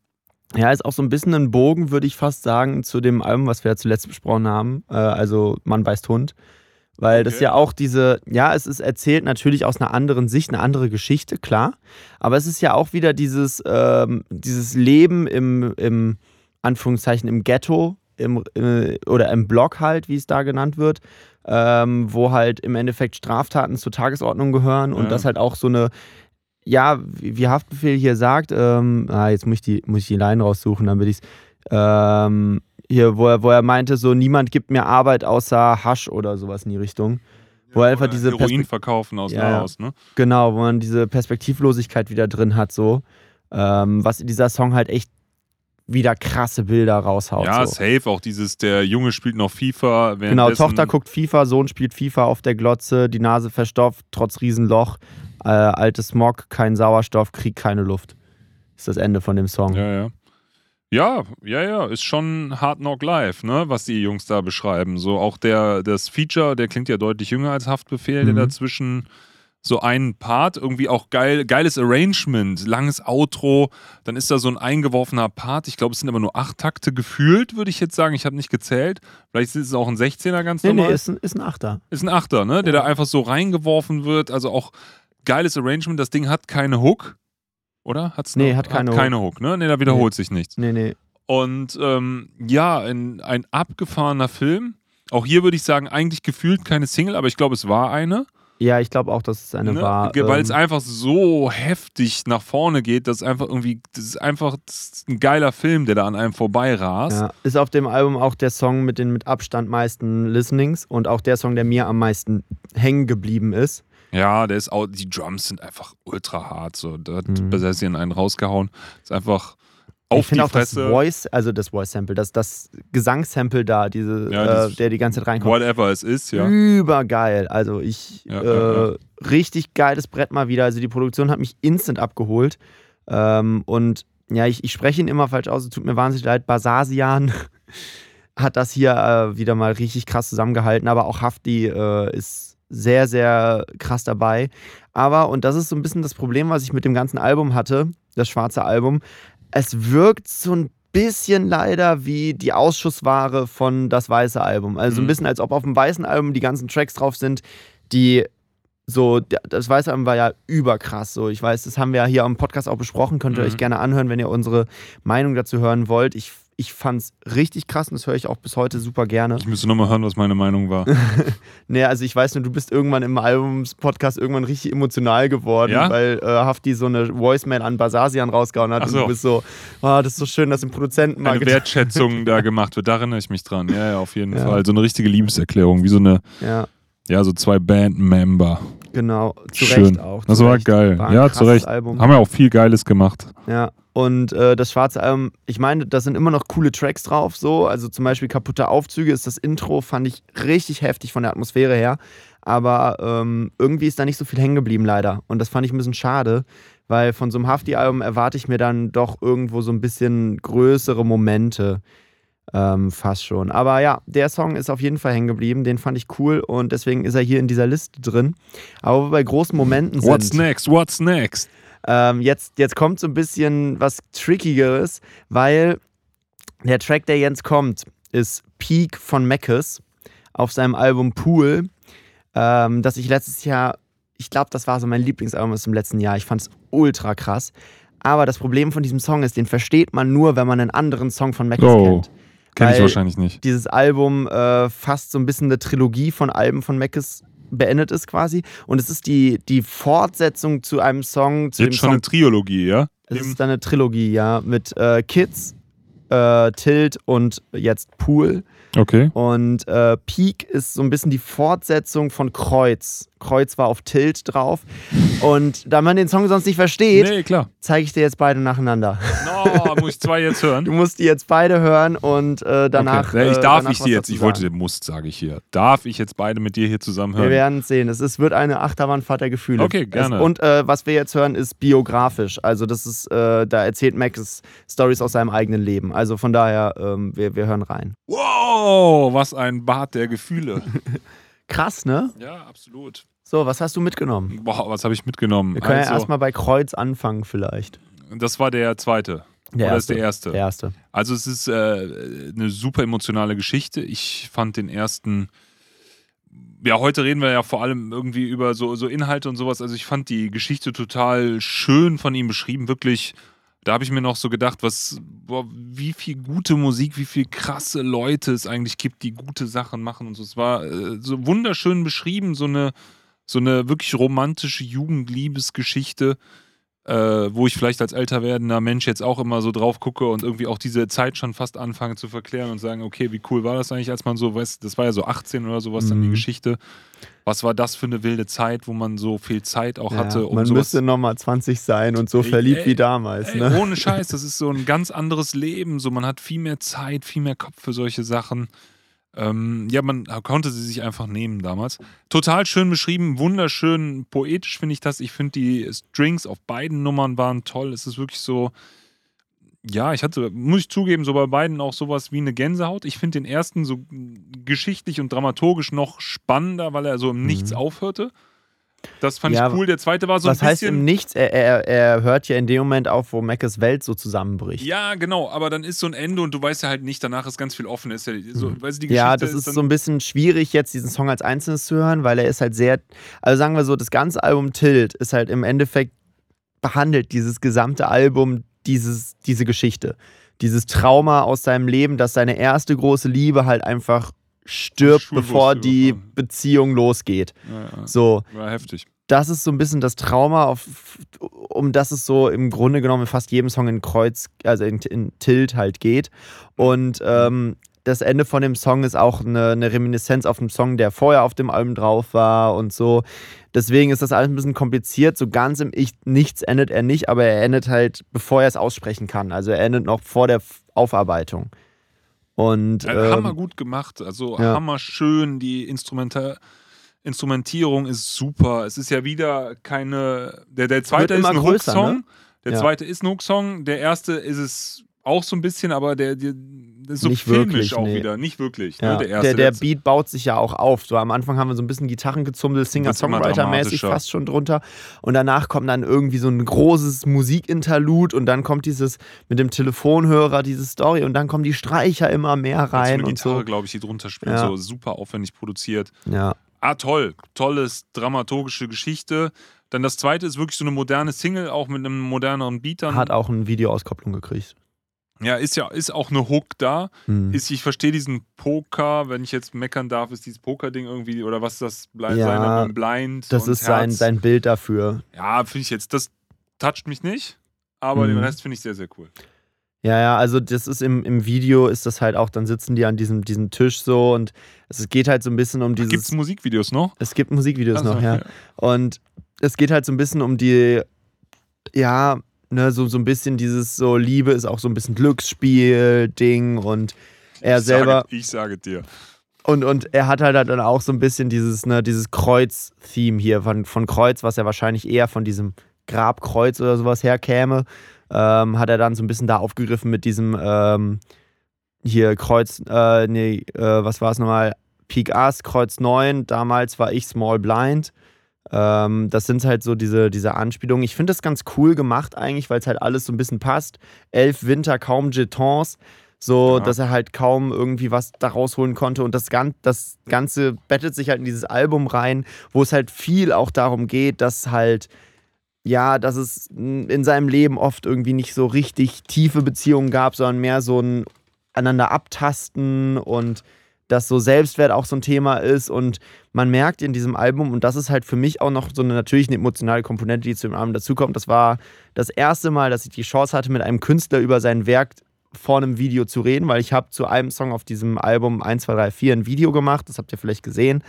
Ja, ist auch so ein bisschen ein Bogen, würde ich fast sagen, zu dem Album, was wir ja zuletzt besprochen haben. Äh, also Mann beißt Hund. Weil das Okay. ja auch diese, ja, es ist erzählt natürlich aus einer anderen Sicht, eine andere Geschichte, klar. Aber es ist ja auch wieder dieses, ähm, dieses Leben im, im, Anführungszeichen, im Ghetto im, äh, oder im Block halt, wie es da genannt wird, ähm, wo halt im Endeffekt Straftaten zur Tagesordnung gehören und Ja. das halt auch so eine, ja, wie Haftbefehl hier sagt, ähm, ah, jetzt muss ich die, muss ich die Line raussuchen, damit ich es, ähm, hier, wo er, wo er meinte, so, niemand gibt mir Arbeit außer Hasch oder sowas in die Richtung. Wo er einfach diese Heroin Perspek- verkaufen aus Ja, ja. Laos, ne? Genau, wo man diese Perspektivlosigkeit wieder drin hat, so. Ähm, was dieser Song halt echt wieder krasse Bilder raushaut. Ja, so. safe. Auch dieses, der Junge spielt noch FIFA. Genau, Tochter guckt FIFA, Sohn spielt FIFA auf der Glotze, die Nase verstopft, trotz Riesenloch, äh, altes Smog, kein Sauerstoff, Krieg, keine Luft. Ist das Ende von dem Song. Ja, ja. Ja, ja, ja, ist schon Hard Knock Live, ne, was die Jungs da beschreiben. So auch der, das Feature, der klingt ja deutlich jünger als Haftbefehl, Mhm. der dazwischen so einen Part, irgendwie auch geil, geiles Arrangement, langes Outro, dann ist da so ein eingeworfener Part. Ich glaube, es sind aber nur acht Takte gefühlt, würde ich jetzt sagen. Ich habe nicht gezählt. Vielleicht ist es auch ein 16er ganz Nee, normal. nee, ist ein, ist ein Achter. Ist ein Achter, ne? Der Ja. da einfach so reingeworfen wird. Also auch geiles Arrangement. Das Ding hat keine Hook. Oder? Hat's Nee, noch? hat keine Hook. Keine Hook, ne? Nee, da wiederholt sich nichts. Nee, nee. Und ähm, ja, ein, ein abgefahrener Film. Auch hier würde ich sagen, eigentlich gefühlt keine Single, aber ich glaube, es war eine. Ja, ich glaube auch, dass es eine ne? war. Weil es ähm, einfach so heftig nach vorne geht, dass einfach irgendwie, das ist einfach das ist ein geiler Film, der da an einem vorbei rast. ja, ist auf dem Album auch der Song mit den mit Abstand meisten Listenings und auch der Song, der mir am meisten hängen geblieben ist. Ja, der ist auch, die Drums sind einfach ultra hart. So. Da hat Mhm. Besessi einen rausgehauen. Ist einfach ich auf die finde auch das Fresse. Voice, also das Voice-Sample, das, das Gesangssample da, diese, Ja, äh, der die ganze Zeit reinkommt. Whatever es ist, ja. Übergeil. Also ich, Ja, äh, ja, ja. richtig geiles Brett mal wieder. Also die Produktion hat mich instant abgeholt. Ähm, und ja, ich, ich spreche ihn immer falsch aus, es tut mir wahnsinnig leid. Basasian hat das hier äh, wieder mal richtig krass zusammengehalten, aber auch Hafti äh, ist sehr, sehr krass dabei. Aber, und das ist so ein bisschen das Problem, was ich mit dem ganzen Album hatte, das schwarze Album, es wirkt so ein bisschen leider wie die Ausschussware von das weiße Album. Also ein Mhm. bisschen, als ob auf dem weißen Album die ganzen Tracks drauf sind, die so, das weiße Album war ja überkrass. So, ich weiß, das haben wir ja hier am Podcast auch besprochen. Könnt ihr Mhm. euch gerne anhören, wenn ihr unsere Meinung dazu hören wollt. Ich, ich fand's richtig krass und das höre ich auch bis heute super gerne. Ich müsste nochmal hören, was meine Meinung war. Naja, also ich weiß nur, du bist irgendwann im Albums-Podcast irgendwann richtig emotional geworden, Ja? weil äh, Hafti so eine Voicemail an Basasian rausgehauen hat Ach und so. du bist so, oh, das ist so schön, dass dem Produzenten mal Eine Wertschätzung da gemacht wird, da erinnere ich mich dran. Ja, ja, auf jeden Ja. Fall. So eine richtige Liebeserklärung, wie so eine, Ja, ja, so zwei Band-Member. Genau. Zu Schön. Recht auch. Das zu war Recht. geil. War ja, zu Recht. Album. Haben wir auch viel Geiles gemacht. Ja, und äh, das schwarze Album, ich meine, da sind immer noch coole Tracks drauf, so. Also zum Beispiel Kaputte Aufzüge ist das Intro, fand ich richtig heftig von der Atmosphäre her. Aber ähm, irgendwie ist da nicht so viel hängen geblieben, leider. Und das fand ich ein bisschen schade, weil von so einem Hafti-Album erwarte ich mir dann doch irgendwo so ein bisschen größere Momente. Ähm, fast schon. Aber ja, der Song ist auf jeden Fall hängen geblieben. Den fand ich cool und deswegen ist er hier in dieser Liste drin. Aber bei großen Momenten sind. What's next? What's next? Ähm, jetzt, jetzt kommt so ein bisschen was Trickigeres, weil der Track, der jetzt kommt, ist Peak von Meckes auf seinem Album Pool, ähm, das ich letztes Jahr, ich glaube, das war so mein Lieblingsalbum aus dem letzten Jahr. Ich fand es ultra krass. Aber das Problem von diesem Song ist, den versteht man nur, wenn man einen anderen Song von Meckes Oh. kennt. Kenn ich wahrscheinlich nicht. Dieses Album äh, fast so ein bisschen eine Trilogie von Alben von Meckes beendet ist quasi. Und es ist die, die Fortsetzung zu einem Song, zu Jetzt schon Song eine Triologie, ja? es ist dann eine Trilogie, ja, mit äh, Kids, äh, Tilt und jetzt Pool. Okay. Und äh, Peak ist so ein bisschen die Fortsetzung von Kreuz. Kreuz war auf Tilt drauf. Und da man den Song sonst nicht versteht, Nee, zeige ich dir jetzt beide nacheinander. No, muss ich zwei jetzt hören? Du musst die jetzt beide hören und äh, danach. Okay. Nee, Ich äh, darf danach ich die jetzt, ich wollte, musst, sage ich hier. Darf ich jetzt beide mit dir hier zusammen Wir hören? werden es sehen. Es ist, wird eine Achterbahnfahrt der Gefühle. Okay, gerne. Es, und äh, was wir jetzt hören, ist biografisch. Also, das ist, äh, da erzählt Max Stories aus seinem eigenen Leben. Also von daher, ähm, wir, wir hören rein. Wow, was ein Bad der Gefühle. Krass, ne? ja, absolut. So, was hast du mitgenommen? Boah, was habe ich mitgenommen? Wir können ja Also, erstmal bei Kreuz anfangen, vielleicht. das war der zweite. Der Oder erste. ist der erste? Der erste. Also es ist äh, eine super emotionale Geschichte. Ich fand den ersten. Ja, heute reden wir ja vor allem irgendwie über so, so Inhalte und sowas. Also ich fand die Geschichte total schön von ihm beschrieben. Wirklich, da habe ich mir noch so gedacht, was, boah, wie viel gute Musik, wie viel krasse Leute es eigentlich gibt, die gute Sachen machen und so. Es war äh, so wunderschön beschrieben, so eine, so eine wirklich romantische Jugendliebesgeschichte äh, wo ich vielleicht als älter werdender Mensch jetzt auch immer so drauf gucke und irgendwie auch diese Zeit schon fast anfange zu verklären und sagen, okay, wie cool war das eigentlich, als man so, weißt, das war ja so 18 oder sowas dann die Mhm. Geschichte. Was war das für eine wilde Zeit, wo man so viel Zeit auch Ja, hatte, um man sowas müsste nochmal 20 sein und so Ey, verliebt ey, wie damals. Ey, ne? Ohne Scheiß, das ist so ein ganz anderes Leben. So, man hat viel mehr Zeit, viel mehr Kopf für solche Sachen. Ähm, ja, man konnte sie sich einfach nehmen damals. Total schön beschrieben, wunderschön poetisch finde ich das. Ich finde die Strings auf beiden Nummern waren toll. Es ist wirklich so, ja, ich hatte, muss ich zugeben, so bei beiden auch sowas wie eine Gänsehaut. Ich finde den ersten so geschichtlich und dramaturgisch noch spannender, weil er so im Nichts Mhm. aufhörte. Das fand Ja, ich cool. Der zweite war so Was ein heißt bisschen. im Nichts? Er, er, er hört ja in dem Moment auf, wo Mackes Welt so zusammenbricht. ja, genau, aber dann ist so ein Ende und du weißt ja halt nicht, danach ist ganz viel offen. Ist ja, so, weißt du, die Mhm. Ja, Geschichte das ist dann, so ein bisschen schwierig, jetzt diesen Song als Einzelnes zu hören, weil er ist halt sehr, also sagen wir so, das ganze Album Tilt ist halt im Endeffekt behandelt dieses gesamte Album dieses, diese Geschichte. Dieses Trauma aus seinem Leben, dass seine erste große Liebe halt einfach stirbt, bevor die überfahren. Beziehung losgeht. Ja, ja, So, war heftig. das ist so ein bisschen das Trauma, auf, um das es so im Grunde genommen in fast jedem Song in Kreuz, also in, in Tilt halt geht. Und ähm, das Ende von dem Song ist auch eine, eine Reminiszenz auf einen Song, der vorher auf dem Album drauf war und so. Deswegen ist das alles ein bisschen kompliziert. So ganz im Ich Nichts endet er nicht, aber er endet halt, bevor er es aussprechen kann. Also er endet noch vor der Aufarbeitung. Und hammer ähm, gut gemacht, also ja. hammer schön. Die Instrumenta Instrumentierung ist super. Es ist ja wieder keine. Der, der zweite ist ein größer, Hook-Song. ne? Der Ja. zweite ist ein Hook-Song. Der erste ist es auch so ein bisschen, aber der, der so Nicht filmisch wirklich, auch nee. wieder. Nicht wirklich. Ja, Ne? Der erste. der, der Beat baut sich ja auch auf. So am Anfang haben wir so ein bisschen Gitarrengezummel, Wird's immer Singer-Songwriter-mäßig fast schon drunter. Und danach kommt dann irgendwie so ein großes Musikinterlude und dann kommt dieses mit dem Telefonhörer, diese Story und dann kommen die Streicher immer mehr Mit so rein eine und Gitarre, so. glaube ich, die drunter spielt. Ja. So super aufwendig produziert. Ja, Ah, toll. Tolles dramaturgische Geschichte. Dann das zweite ist wirklich so eine moderne Single, auch mit einem moderneren Beat. Dann. hat auch eine Videoauskopplung gekriegt. Ja, ist ja ist auch eine Hook da. Hm. Ist, ich verstehe diesen Poker, wenn ich jetzt meckern darf, ist dieses Poker-Ding irgendwie, oder was ist das? Blind, Ja, seine Blind. Das ist sein, Herz. sein Bild dafür. Ja, finde ich jetzt, das toucht mich nicht, aber Mhm. den Rest finde ich sehr, sehr cool. Ja, ja, also das ist im, im Video ist das halt auch, dann sitzen die an diesem, diesem Tisch so und es geht halt so ein bisschen um dieses. Gibt es Musikvideos noch? es gibt Musikvideos Also, noch, ja. Und es geht halt so ein bisschen um die, ja, ne, so, so ein bisschen dieses so, Liebe ist auch so ein bisschen Glücksspiel-Ding und er ich selber, Sage, ich sage dir. und, und er hat halt dann auch so ein bisschen dieses, ne, dieses Kreuz-Theme hier von, von Kreuz, was ja wahrscheinlich eher von diesem Grabkreuz oder sowas herkäme, ähm, hat er dann so ein bisschen da aufgegriffen mit diesem, ähm, hier Kreuz, äh, nee, äh, was war es nochmal? Peak Ass, Kreuz 9, damals war ich Small Blind. Ähm, das sind halt so diese, diese Anspielungen. Ich finde das ganz cool gemacht eigentlich, weil es halt alles so ein bisschen passt. Elf Winter, kaum Jetons. So, Ja. dass er halt kaum irgendwie was da rausholen konnte. Und das, Gan das Ganze bettet sich halt in dieses Album rein, wo es halt viel auch darum geht, dass halt, ja, dass es in seinem Leben oft irgendwie nicht so richtig tiefe Beziehungen gab, sondern mehr so ein einander abtasten und dass so Selbstwert auch so ein Thema ist und man merkt in diesem Album, und das ist halt für mich auch noch so eine natürlich eine emotionale Komponente, die zu dem Album dazukommt, das war das erste Mal, dass ich die Chance hatte, mit einem Künstler über sein Werk vor einem Video zu reden, weil ich habe zu einem Song auf diesem Album 1, 2, 3, 4 ein Video gemacht, das habt ihr vielleicht gesehen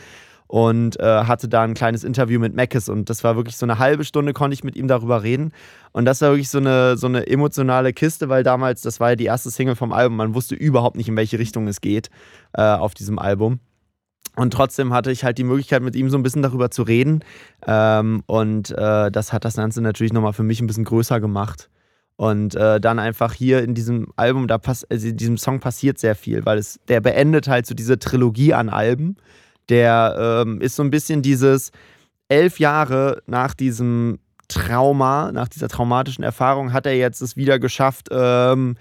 und äh, hatte da ein kleines Interview mit Mackes und das war wirklich so eine halbe Stunde, konnte ich mit ihm darüber reden und das war wirklich so eine, so eine emotionale Kiste, weil damals, das war ja die erste Single vom Album, man wusste überhaupt nicht, in welche Richtung es geht äh, auf diesem Album. Und trotzdem hatte ich halt die Möglichkeit, mit ihm so ein bisschen darüber zu reden. Ähm, und äh, das hat das Ganze natürlich nochmal für mich ein bisschen größer gemacht. Und äh, dann einfach hier in diesem Album, da pass also in diesem Song passiert sehr viel, weil es, der beendet halt so diese Trilogie an Alben. Der ähm, ist so ein bisschen dieses elf Jahre nach diesem Trauma, nach dieser traumatischen Erfahrung, hat er jetzt es wieder geschafft, ähm,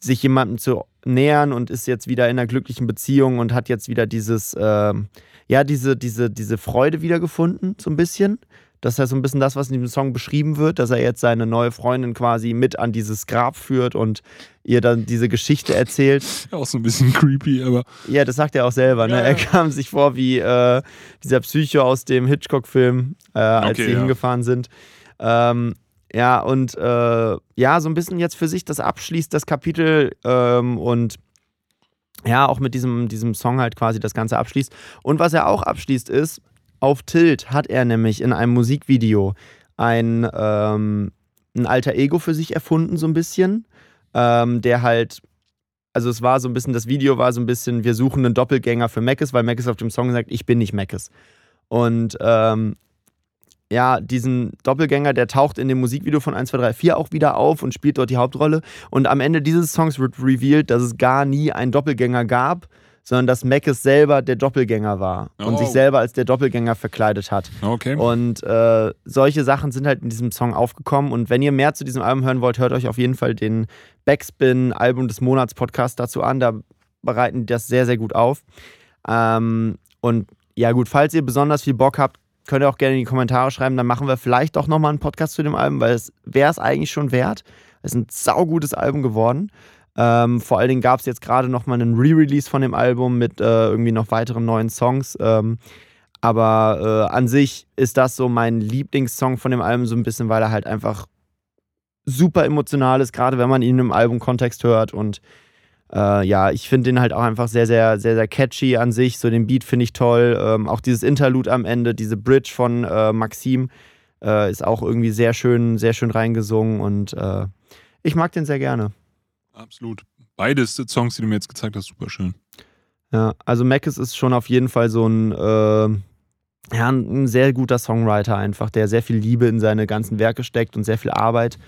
sich jemandem zu nähern und ist jetzt wieder in einer glücklichen Beziehung und hat jetzt wieder dieses, ähm, ja, diese, diese, diese Freude wiedergefunden, so ein bisschen. Das ist ja so ein bisschen das, was in diesem Song beschrieben wird, dass er jetzt seine neue Freundin quasi mit an dieses Grab führt und ihr dann diese Geschichte erzählt. Auch so ein bisschen creepy, aber. Ja, das sagt er auch selber. Ne? Ja, Er ja. kam sich vor wie äh, dieser Psycho aus dem Hitchcock-Film, äh, als Okay, sie ja. hingefahren sind. Ähm, ja, und äh, ja, so ein bisschen jetzt für sich das abschließt, das Kapitel ähm, und ja, auch mit diesem, diesem Song halt quasi das Ganze abschließt. Und was er auch abschließt ist, auf Tilt hat er nämlich in einem Musikvideo ein, ähm, ein alter Ego für sich erfunden, so ein bisschen, ähm, der halt also es war so ein bisschen, das Video war so ein bisschen, wir suchen einen Doppelgänger für Mackes, weil Mackes auf dem Song sagt, ich bin nicht Mackes. Und ähm, ja, diesen Doppelgänger, der taucht in dem Musikvideo von 1, 2, 3, 4 auch wieder auf und spielt dort die Hauptrolle. Und am Ende dieses Songs wird revealed, dass es gar nie einen Doppelgänger gab, sondern dass Mackes selber der Doppelgänger war und Oh. sich selber als der Doppelgänger verkleidet hat. Okay. Und äh, solche Sachen sind halt in diesem Song aufgekommen. Und wenn ihr mehr zu diesem Album hören wollt, hört euch auf jeden Fall den Backspin Album des Monats Podcast dazu an. Da bereiten die das sehr, sehr gut auf. Ähm, und ja, gut, falls ihr besonders viel Bock habt, könnt ihr auch gerne in die Kommentare schreiben. Dann machen wir vielleicht doch nochmal einen Podcast zu dem Album, weil es wäre es eigentlich schon wert. Es ist ein saugutes Album geworden. Ähm, vor allen Dingen gab es jetzt gerade nochmal einen Re-Release von dem Album mit äh, irgendwie noch weiteren neuen Songs. Ähm, aber äh, an sich ist das so mein Lieblingssong von dem Album, so ein bisschen, weil er halt einfach super emotional ist, gerade wenn man ihn im Albumkontext hört. Und äh, ja, ich finde den halt auch einfach sehr, sehr, sehr, sehr catchy an sich. So den Beat finde ich toll. Ähm, auch dieses Interlude am Ende, diese Bridge von äh, Maxim äh, ist auch irgendwie sehr schön, sehr schön reingesungen und äh, ich mag den sehr gerne. Absolut. Beides Songs, die du mir jetzt gezeigt hast, super schön. Ja, also Mackes ist schon auf jeden Fall so ein, äh, ja, ein sehr guter Songwriter einfach, der sehr viel Liebe in seine ganzen Werke steckt und sehr viel Arbeit.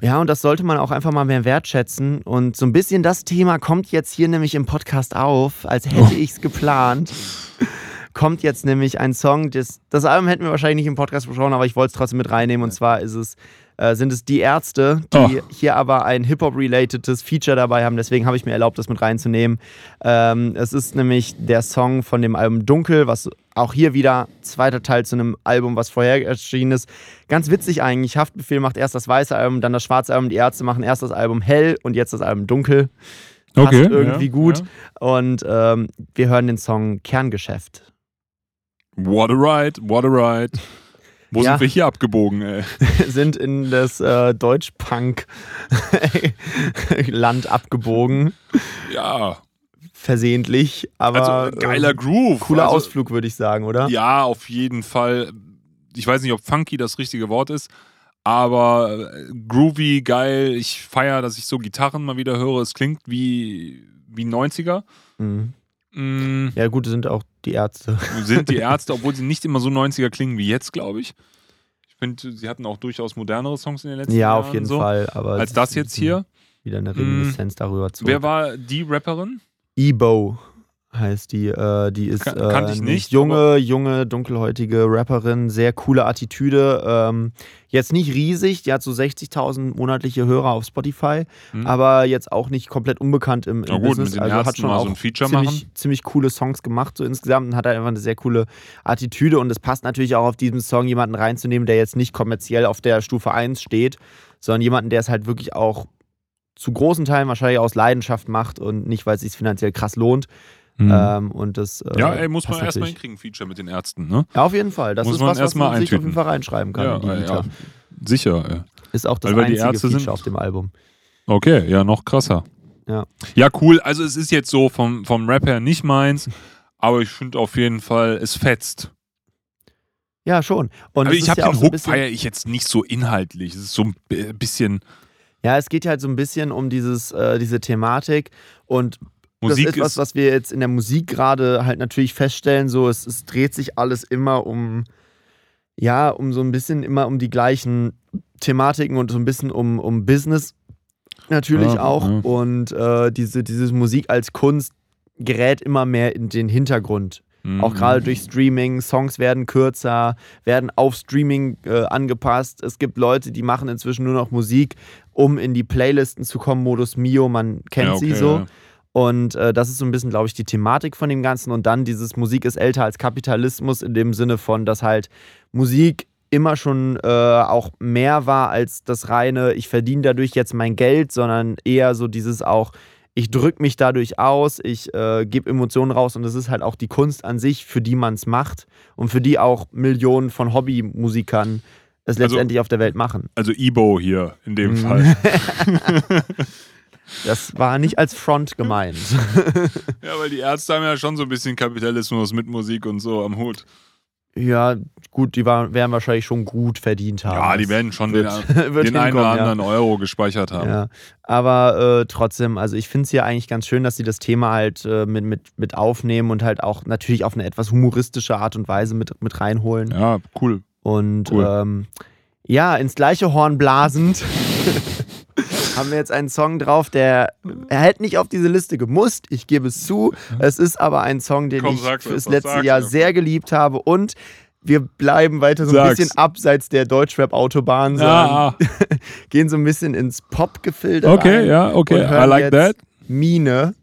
Ja, und das sollte man auch einfach mal mehr wertschätzen. Und so ein bisschen das Thema kommt jetzt hier nämlich im Podcast auf, als hätte ich es geplant. Kommt jetzt nämlich ein Song, das, das Album hätten wir wahrscheinlich nicht im Podcast besprochen, aber ich wollte es trotzdem mit reinnehmen. Und zwar ist es, äh, sind es die Ärzte, die hier aber ein Hip-Hop-relatedes Feature dabei haben. Deswegen habe ich mir erlaubt, das mit reinzunehmen. Ähm, es ist nämlich der Song von dem Album Dunkel, was auch hier wieder zweiter Teil zu einem Album, was vorher erschienen ist. Ganz witzig eigentlich. Haftbefehl macht erst das weiße Album, dann das schwarze Album. Die Ärzte machen erst das Album Hell und jetzt das Album Dunkel. Passt irgendwie ja, gut. Ja. Und ähm, wir hören den Song Kerngeschäft. What a ride, what a ride. Wo Ja. sind wir hier abgebogen, ey? sind in das äh, Deutsch-Punk-Land abgebogen. Ja, Versehentlich, aber also geiler äh, Groove. cooler also, Ausflug, würde ich sagen, oder? Ja, auf jeden Fall. Ich weiß nicht, ob funky das richtige Wort ist, aber äh, groovy, geil. Ich feiere, dass ich so Gitarren mal wieder höre. Es klingt wie, wie 90er. Mhm. Mm, Ja, gut, sind auch die Ärzte. sind die Ärzte, obwohl sie nicht immer so 90er klingen wie jetzt, glaube ich. Ich finde, sie hatten auch durchaus modernere Songs in den letzten Ja, Jahren. auf jeden so, Fall. Aber Als das jetzt hier. Wieder eine Reminiszenz darüber zu. Wer war die Rapperin? Ebo heißt die. Äh, die ist Kan- äh, kannte ich eine nicht, junge, junge, dunkelhäutige Rapperin, sehr coole Attitüde. Ähm, jetzt nicht riesig, die hat so 60.000 monatliche Hörer auf Spotify, Hm. aber jetzt auch nicht komplett unbekannt im, im Na gut, Business. mit den also hat schon mal auch so ein Feature ziemlich, machen. ziemlich coole Songs gemacht so insgesamt und hat halt einfach eine sehr coole Attitüde und es passt natürlich auch auf diesem Song jemanden reinzunehmen, der jetzt nicht kommerziell auf der Stufe 1 steht, sondern jemanden, der es halt wirklich auch zu großen Teilen wahrscheinlich aus Leidenschaft macht und nicht, weil es sich finanziell krass lohnt. Ähm, und das, äh, ja, ey, muss man erstmal hinkriegen, Feature mit den Ärzten, ne? Ja, auf jeden Fall. Das Muss ist man was, was erstmal man sich auf jeden. Fall reinschreiben kann. Ja, in die äh, Vita. ja. Sicher, ey. Ist auch das Weil wir die einzige Ärzte Feature sind. auf dem Album. Okay, ja, noch krasser. Ja. Ja, cool. Also es ist jetzt so vom, vom Rap her nicht meins, aber ich finde auf jeden Fall, es fetzt. Ja, schon. Und aber ich habe ja den so Hook bisschen- feiere ich jetzt nicht so inhaltlich. Es ist so ein bi- bisschen Ja, es geht halt so ein bisschen um dieses, äh, diese Thematik und Musik das ist was, ist, was wir jetzt in der Musik gerade halt natürlich feststellen. So, es, es dreht sich alles immer um, ja, um so ein bisschen immer um die gleichen Thematiken und so ein bisschen um, um Business natürlich Ja, auch. ja. Und äh, diese, diese Musik als Kunst gerät immer mehr in den Hintergrund. Mhm. Auch gerade durch Streaming, Songs werden kürzer, werden auf Streaming äh, angepasst. Es gibt Leute, die machen inzwischen nur noch Musik, um in die Playlisten zu kommen, Modus Mio, man kennt Ja, okay, sie so. Und äh, das ist so ein bisschen, glaube ich, die Thematik von dem Ganzen. Und dann dieses Musik ist älter als Kapitalismus in dem Sinne von, dass halt Musik immer schon äh, auch mehr war als das reine, ich verdiene dadurch jetzt mein Geld, sondern eher so dieses auch, ich drücke mich dadurch aus, ich äh, gebe Emotionen raus und es ist halt auch die Kunst an sich, für die man es macht und für die auch Millionen von Hobbymusikern es Also- letztendlich auf der Welt machen. Also Ebo hier in dem Mhm. Fall. Das war nicht als Front gemeint. Ja, weil die Ärzte haben ja schon so ein bisschen Kapitalismus mit Musik und so am Hut. Ja, gut, die waren, werden wahrscheinlich schon gut verdient haben. Ja, die werden schon wird, den, wird den einen oder anderen Euro gespeichert Ja. haben. ja. Aber äh, trotzdem, also ich finde es ja eigentlich ganz schön, dass sie das Thema halt äh, mit, mit, mit aufnehmen und halt auch natürlich auf eine etwas humoristische Art und Weise mit, mit reinholen. Ja, cool. Und Cool. ähm, ja, ins gleiche Horn blasend haben wir jetzt einen Song drauf, der er hätte nicht auf diese Liste gemusst, ich gebe es zu. Es ist aber ein Song, den Komm, ich fürs einfach, letzte Jahr einfach. sehr geliebt habe und wir bleiben weiter so ein Sag's. bisschen abseits der Deutschrap-Autobahn, sondern Ja, gehen so ein bisschen ins Pop-Gefilde okay, rein. ja, okay. und I like jetzt that. Mine.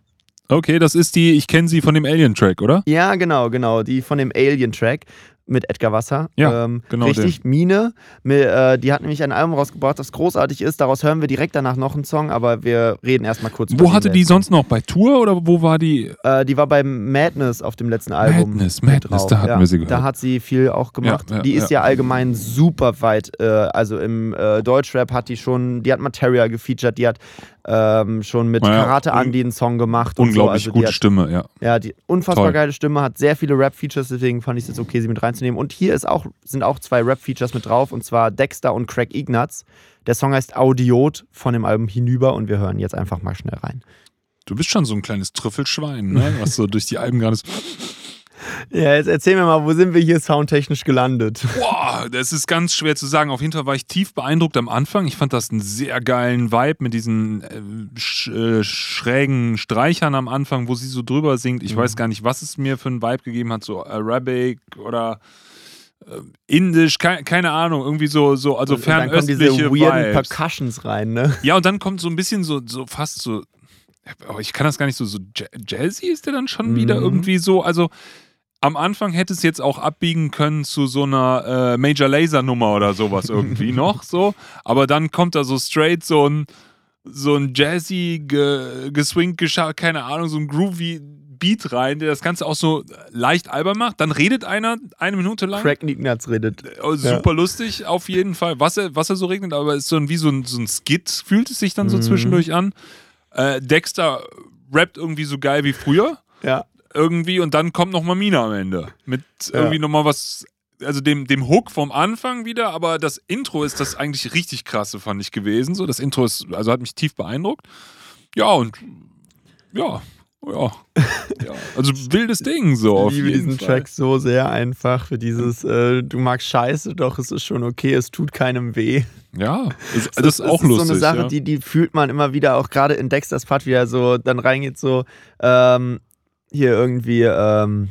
Okay, das ist die, ich kenne sie von dem Alien-Track, oder? Ja, genau, genau. Die von dem Alien-Track mit Edgar Wasser. Ja, ähm, genau Richtig, Mine. Mir, äh, die hat nämlich ein Album rausgebracht, das großartig ist. Daraus hören wir direkt danach noch einen Song, aber wir reden erstmal kurz Wo hatte die sonst noch? Bei Tour oder wo war die? Äh, die war beim Madness auf dem letzten Album. Madness, Madness, da hatten ja, wir sie gehört. Da hat sie viel auch gemacht. Ja, ja, die ist ja, allgemein super weit. Äh, also im äh, Deutschrap hat die schon, die hat Materia gefeatured, die hat ähm, schon mit Karate Andi einen Song gemacht. und Unglaublich so. Also gute hat, Stimme, ja. Ja, die unfassbar Toll. geile Stimme, hat sehr viele Rap-Features, deswegen fand ich es jetzt okay, sie mit reinzunehmen. Und hier ist auch, sind auch zwei Rap-Features mit drauf, und zwar Dexter und Craig Ignatz. Der Song heißt Audiot von dem Album Hinüber und wir hören jetzt einfach mal schnell rein. Du bist schon so ein kleines Trüffelschwein, ne? was so durch die Alben gerade so. Ja, jetzt erzähl mir mal, wo sind wir hier soundtechnisch gelandet? Boah, das ist ganz schwer zu sagen. Auf jeden Fall war ich tief beeindruckt am Anfang. Ich fand das einen sehr geilen Vibe mit diesen äh, sch äh, schrägen Streichern am Anfang, wo sie so drüber singt. Ich Mhm. weiß gar nicht, was es mir für einen Vibe gegeben hat, so Arabic oder äh, Indisch, keine, Ahnung, irgendwie so, so also Und dann kommen diese fernöstliche weirden Vibes. Percussions rein, ne? Ja, und dann kommt so ein bisschen so, so fast so, aber ich kann das gar nicht so, so ja- jazzy ist der dann schon Mhm. wieder irgendwie so, also am Anfang hätte es jetzt auch abbiegen können zu so einer äh, Major Laser Nummer oder sowas irgendwie noch so, aber dann kommt da so straight so ein so ein jazzy ge, geswingt keine Ahnung, so ein groovy Beat rein, der das Ganze auch so leicht albern macht. Dann redet einer eine Minute lang. Craig Ignatz redet. Oh, Super lustig, auf jeden Fall. Was er, was er so regnet, aber es ist so ein, wie so ein, so ein Skit, fühlt es sich dann so Mhm. zwischendurch an. Äh, Dexter rappt irgendwie so geil wie früher. Ja. Irgendwie und dann kommt nochmal Mina am Ende. Mit Ja. irgendwie nochmal was, also dem, dem Hook vom Anfang wieder, aber das Intro ist das eigentlich richtig krasse, fand ich gewesen. So, das Intro ist, also hat mich tief beeindruckt. Ja, und ja, ja. ja. Also wildes Ding so. Ich liebe diesen Fall. Track so sehr einfach für dieses, äh, du magst Scheiße, doch es ist schon okay, es tut keinem weh. Ja, das, das ist auch ist lustig. so eine Sache, ja. die, die fühlt man immer wieder, auch gerade in Dexters Part wieder so, dann reingeht so, ähm, hier irgendwie, ähm,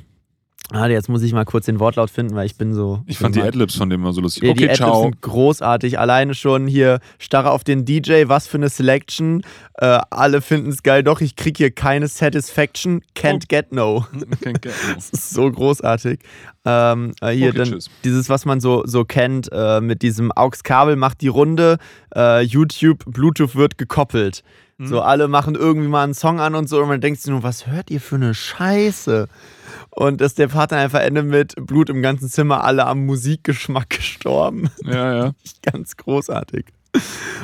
ah, jetzt muss ich mal kurz den Wortlaut finden, weil ich bin so. Ich fand die Adlibs von dem immer so lustig. Ja, die okay, Adlibs ciao. sind großartig. Alleine schon hier starre auf den DJ, was für eine Selection. Äh, alle finden es geil, doch ich krieg hier keine Satisfaction. Can't Oh. get no. Can't get no. Das ist so großartig. Ähm, äh, hier Okay, dann tschüss. dieses, was man so, so kennt, äh, mit diesem AUX-Kabel macht die Runde, äh, YouTube, Bluetooth wird gekoppelt. Mhm. So, alle machen irgendwie mal einen Song an und so und man denkt sich nur, was hört ihr für eine Scheiße? Und dass der Vater einfach endet mit Blut im ganzen Zimmer, alle am Musikgeschmack gestorben. Ja, ja. Ganz großartig.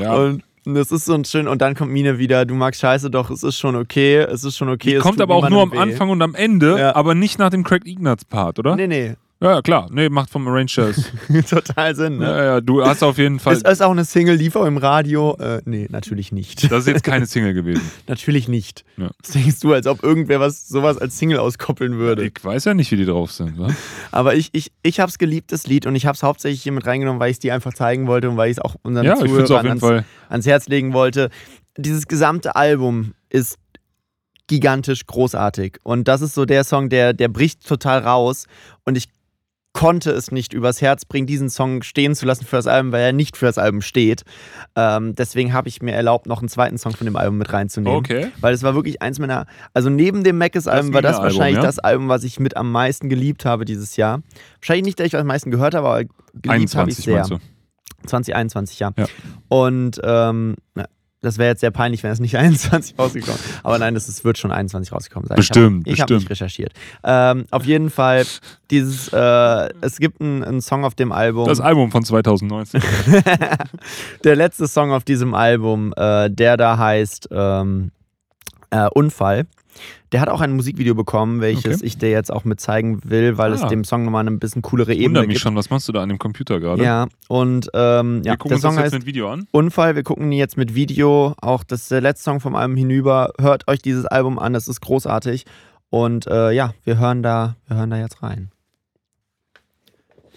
ja. Und das ist so ein schön, und dann kommt Mine wieder, du magst Scheiße, doch, es ist schon okay, es ist schon okay. es Kommt aber auch nur am weh. Anfang und am Ende, Ja. aber nicht nach dem Craig Ignatz Part, oder? Nee, nee, Ja, klar. Nee, macht vom Arrangers. total Sinn, ne? ja, ja, du hast auf jeden Fall. Ist es auch eine Single, lief auch im Radio? Äh, nee, natürlich nicht. Das ist jetzt keine Single gewesen. natürlich nicht. Ja. Was denkst du, als ob irgendwer was, sowas als Single auskoppeln würde? Ich weiß ja nicht, wie die drauf sind. wa? Aber ich, ich, ich hab's geliebt, das Lied, und ich hab's hauptsächlich hier mit reingenommen, weil ich es dir einfach zeigen wollte und weil ich es auch unseren Ja, Zuhörern ans, ans Herz legen wollte. Dieses gesamte Album ist gigantisch großartig. Und das ist so der Song, der, der bricht total raus. Und ich konnte es nicht übers Herz bringen, diesen Song stehen zu lassen für das Album, weil er nicht für das Album steht. Ähm, deswegen habe ich mir erlaubt, noch einen zweiten Song von dem Album mit reinzunehmen. Okay. Weil es war wirklich eins meiner, also neben dem Mackes-Album Das war das Mine-Album, wahrscheinlich ja? das Album, was ich mit am meisten geliebt habe dieses Jahr. Wahrscheinlich nicht, dass ich am meisten gehört habe, aber geliebt habe ich 21 sehr. meinst du? 2021, ja. Ja. Und ähm, das wäre jetzt sehr peinlich, wenn es nicht 21 rausgekommen Aber nein, ist, wird schon 21 rausgekommen sein. Bestimmt, Ich habe hab nicht recherchiert. Ähm, auf jeden Fall, dieses, äh, es gibt einen, einen Song auf dem Album. Das Album von 2019. der letzte Song auf diesem Album, äh, der da heißt ähm, äh, Unfall. Der hat auch ein Musikvideo bekommen, welches Okay. ich dir jetzt auch mit zeigen will, weil es Ah. dem Song nochmal eine bisschen coolere Ebene wundere mich gibt. schon, was machst du da an dem Computer gerade? Ja, und ähm, ja, Wir gucken der uns Song das jetzt heißt mit Video an. Unfall. Wir gucken ihn jetzt mit Video. Auch das der letzte Song vom Album hinüber. Hört euch dieses Album an, das ist großartig. Und äh, ja, wir hören da, wir hören da jetzt rein.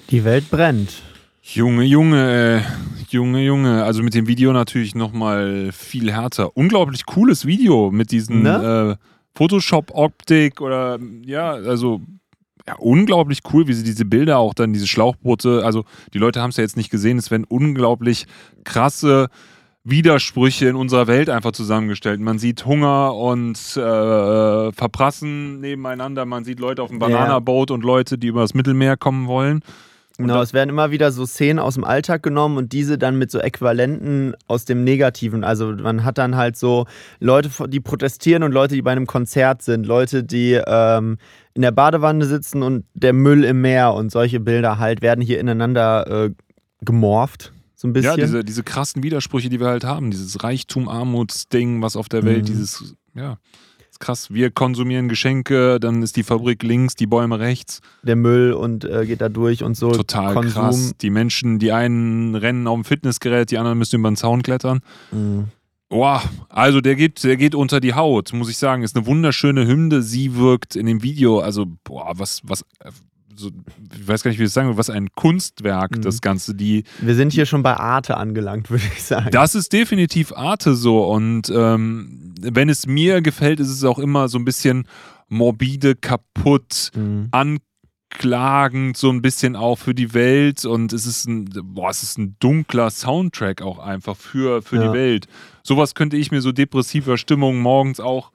Die Welt brennt. Junge, Junge, äh, Junge, Junge. Also mit dem Video natürlich nochmal viel härter. Unglaublich cooles Video mit diesen Ne? äh, Photoshop-Optik oder ja, also ja, unglaublich cool, wie sie diese Bilder auch dann, diese Schlauchboote, also die Leute haben es ja jetzt nicht gesehen, es werden unglaublich krasse Widersprüche in unserer Welt einfach zusammengestellt. Man sieht Hunger und äh, Verprassen nebeneinander, man sieht Leute auf dem. Bananaboot und Leute, die über das Mittelmeer kommen wollen. Genau, es werden immer wieder so Szenen aus dem Alltag genommen und diese dann mit so Äquivalenten aus dem Negativen. Also man hat dann halt so Leute, die protestieren und Leute, die bei einem Konzert sind, Leute, die ähm, in der Badewanne sitzen und der Müll im Meer und solche Bilder halt werden hier ineinander äh, gemorpht. So ein bisschen. Ja, diese, diese krassen Widersprüche, die wir halt haben, dieses Reichtum-Armuts-Ding, was auf der Welt, Mhm. dieses, ja, krass. Wir konsumieren Geschenke, dann ist die Fabrik links, die Bäume rechts. der Müll und äh, geht da durch und so. Total Konsum. krass. Die Menschen, die einen rennen auf dem Fitnessgerät, die anderen müssen über den Zaun klettern. Mhm. Boah, also der geht, der geht unter die Haut, muss ich sagen. Ist eine wunderschöne Hymne. Sie wirkt in dem Video, also, boah, was, was, so, ich weiß gar nicht, wie ich das sagen will, was ein Kunstwerk, Mhm. das Ganze. Die, Wir sind hier schon bei Arte angelangt, würde ich sagen. Das ist definitiv Arte so. Und ähm, wenn es mir gefällt, ist es auch immer so ein bisschen morbide, kaputt, Mhm. anklagend, so ein bisschen auch für die Welt. Und es ist ein, boah, es ist ein dunkler Soundtrack auch einfach für, für Ja. die Welt. Sowas könnte ich mir so depressiver Stimmung morgens auch.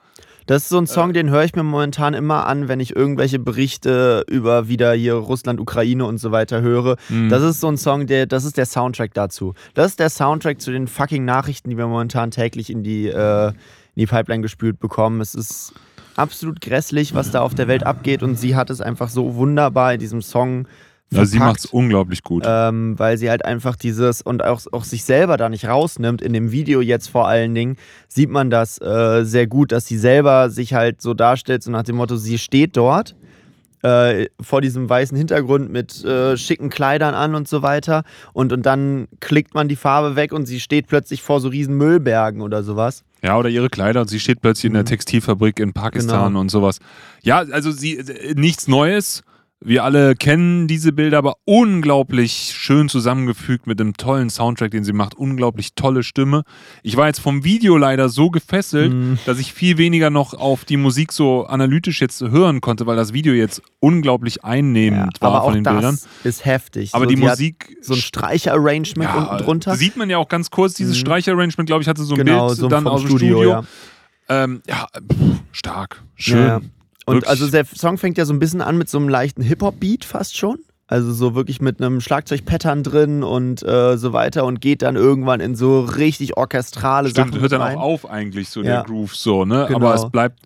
Das ist so ein Äh. Song, den höre ich mir momentan immer an, wenn ich irgendwelche Berichte über wieder hier Russland, Ukraine und so weiter höre. Mhm. Das ist so ein Song, der, das ist der Soundtrack dazu. Das ist der Soundtrack zu den fucking Nachrichten, die wir momentan täglich in die, äh, in die Pipeline gespült bekommen. Es ist absolut grässlich, was da auf der Welt abgeht und sie hat es einfach so wunderbar in diesem Song also sie verpackt. macht es unglaublich gut. ähm, weil sie halt einfach dieses und auch, auch sich selber da nicht rausnimmt. In dem Video jetzt vor allen Dingen sieht man das äh, sehr gut, dass sie selber sich halt so darstellt, so nach dem Motto, sie steht dort äh, vor diesem weißen Hintergrund mit äh, schicken Kleidern an und so weiter und, und dann klickt man die Farbe weg und sie steht plötzlich vor so riesen Müllbergen oder sowas. Ja, oder ihre Kleider und sie steht plötzlich in der Mhm. Textilfabrik in Pakistan Genau. und sowas. Ja, also sie äh, nichts Neues. Wir alle kennen diese Bilder, aber unglaublich schön zusammengefügt mit einem tollen Soundtrack, den sie macht. Unglaublich tolle Stimme. Ich war jetzt vom Video leider so gefesselt, Mhm. dass ich viel weniger noch auf die Musik so analytisch jetzt hören konnte, weil das Video jetzt unglaublich einnehmend war aber von auch den das Bildern. ist heftig. Aber so, die hat Musik so ein Streicher-Arrangement ja, unten drunter. Sieht man ja auch ganz kurz, dieses Mhm. Streicherarrangement, glaube ich, hatte so ein genau, Bild so dann aus dem Studio, Studio. ja. Ähm, ja, pff, stark. Schön. Ja, ja. Und Wirklich. also der Song fängt ja so ein bisschen an mit so einem leichten Hip-Hop-Beat fast schon. Also so wirklich mit einem Schlagzeug-Pattern drin und äh, so weiter und geht dann irgendwann in so richtig orchestrale Stimmt, Sachen hört dann rein. auch auf eigentlich so Ja. der Groove so, ne? Genau. Aber es bleibt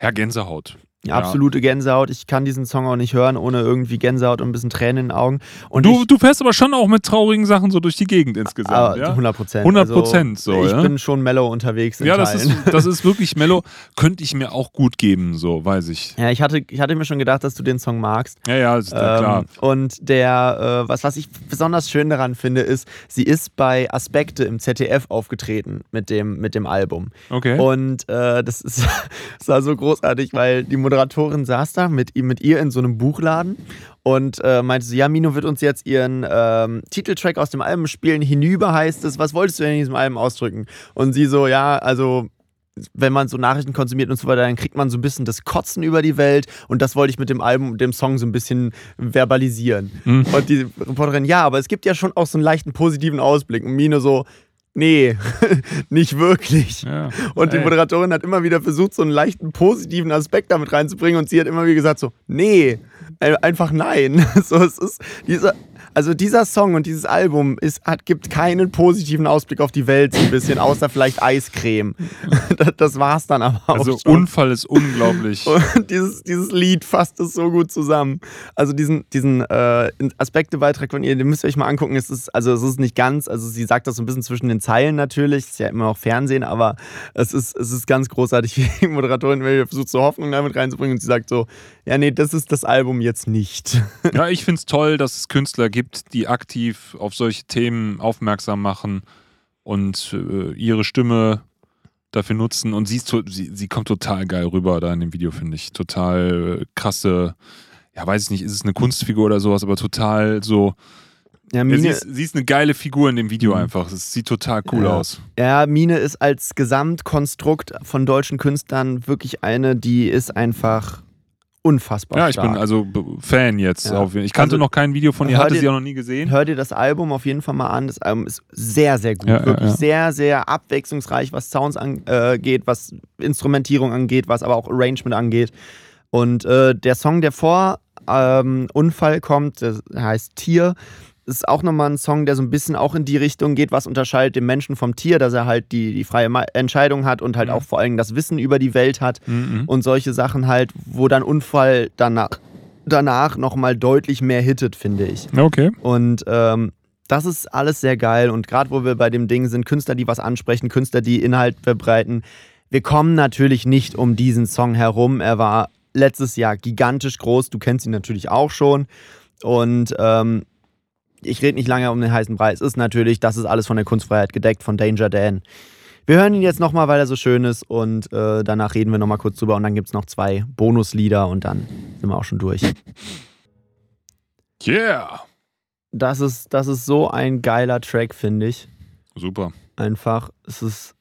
ja Gänsehaut. Ja, absolute Gänsehaut. Ich kann diesen Song auch nicht hören, ohne irgendwie Gänsehaut und ein bisschen Tränen in den Augen. Und Du, ich, du fährst aber schon auch mit traurigen Sachen so durch die Gegend insgesamt, ah, ja? 100 Prozent. 100% so, Ich ja? bin schon mellow unterwegs Ja, das ist, das ist wirklich mellow. Könnte ich mir auch gut geben, so, weiß ich. Ja, ich hatte, ich hatte mir schon gedacht, dass du den Song magst. Ja, ja, ist ja klar. Ähm, und der, äh, was, was ich besonders schön daran finde, ist, sie ist bei Aspekte im ZDF aufgetreten mit dem, mit dem Album. Okay. Und äh, das, ist, das war so großartig, weil die Moderatorin saß da mit, mit ihr in so einem Buchladen und äh, meinte so, ja, Mino wird uns jetzt ihren ähm, Titeltrack aus dem Album spielen. Hinüber heißt es, was wolltest du denn in diesem Album ausdrücken? Und sie so, ja, also wenn man so Nachrichten konsumiert und so weiter, dann kriegt man so ein bisschen das Kotzen über die Welt und das wollte ich mit dem Album und dem Song so ein bisschen verbalisieren. Hm. Und die Reporterin, ja, aber es gibt ja schon auch so einen leichten positiven Ausblick. Und Mino so, nee, nicht wirklich. Ja. Und die Ey. Moderatorin hat immer wieder versucht, so einen leichten positiven Aspekt damit reinzubringen und sie hat immer wieder gesagt so, nee, einfach nein. So, es ist dieser, also dieser Song und dieses Album ist, hat, gibt keinen positiven Ausblick auf die Welt so ein bisschen, außer vielleicht Eiscreme. Das, das war's dann aber auch Also. Unfall ist unglaublich. Und dieses, dieses Lied fasst es so gut zusammen. Also diesen, diesen äh, Aspektebeitrag von ihr, den müsst ihr euch mal angucken. Es ist, also es ist nicht ganz, also sie sagt das so ein bisschen zwischen den Zeilen natürlich, ist ja immer noch Fernsehen, aber es ist, es ist ganz großartig, wie die Moderatorin versucht, so Hoffnung damit reinzubringen und sie sagt so, ja nee, das ist das Album jetzt nicht. Ja, ich finde es toll, dass es Künstler gibt, die aktiv auf solche Themen aufmerksam machen und äh, ihre Stimme dafür nutzen. Und sie, sie, sie kommt total geil rüber da in dem Video, finde ich. Total äh, krasse, ja, weiß ich nicht, ist es eine Kunstfigur oder sowas, aber total so, Ja, Ja, Mine, sie, ist, sie ist eine geile Figur in dem Video Mhm. einfach. Es sieht total cool Ja. aus. ja, Mine ist als Gesamtkonstrukt von deutschen Künstlern wirklich eine, die ist einfach unfassbar Ja, ich stark. bin also Fan jetzt. Ja. Ich kannte Also, noch kein Video von ihr, hatte dir- sie auch noch nie gesehen. Hör dir das Album auf jeden Fall mal an. Das Album ist sehr, sehr gut. Ja, ja, Wirklich ja. sehr, sehr abwechslungsreich, was Sounds angeht, was Instrumentierung angeht, was aber auch Arrangement angeht. Und äh, der Song, der vor ähm, Unfall kommt, der heißt Tier, ist auch nochmal ein Song, der so ein bisschen auch in die Richtung geht, was unterscheidet den Menschen vom Tier, dass er halt die, die freie Entscheidung hat und halt Mhm. auch vor allem das Wissen über die Welt hat Mhm. und solche Sachen halt, wo dann Unfall danach, danach nochmal deutlich mehr hittet, finde ich. Okay. Und ähm, das ist alles sehr geil. Und gerade wo wir bei dem Ding sind, Künstler, die was ansprechen, Künstler, die Inhalt verbreiten. Wir kommen natürlich nicht um diesen Song herum. Er war letztes Jahr gigantisch groß. Du kennst ihn natürlich auch schon. Und ähm, ich rede nicht lange um den heißen Brei. Es ist natürlich, das ist alles von der Kunstfreiheit gedeckt, von Danger Dan. Wir hören ihn jetzt nochmal, weil er so schön ist. Und äh, danach reden wir nochmal kurz drüber. Und dann gibt es noch zwei Bonuslieder und dann sind wir auch schon durch. Yeah. Das ist, das ist so ein geiler Track, finde ich. Super. Einfach, es ist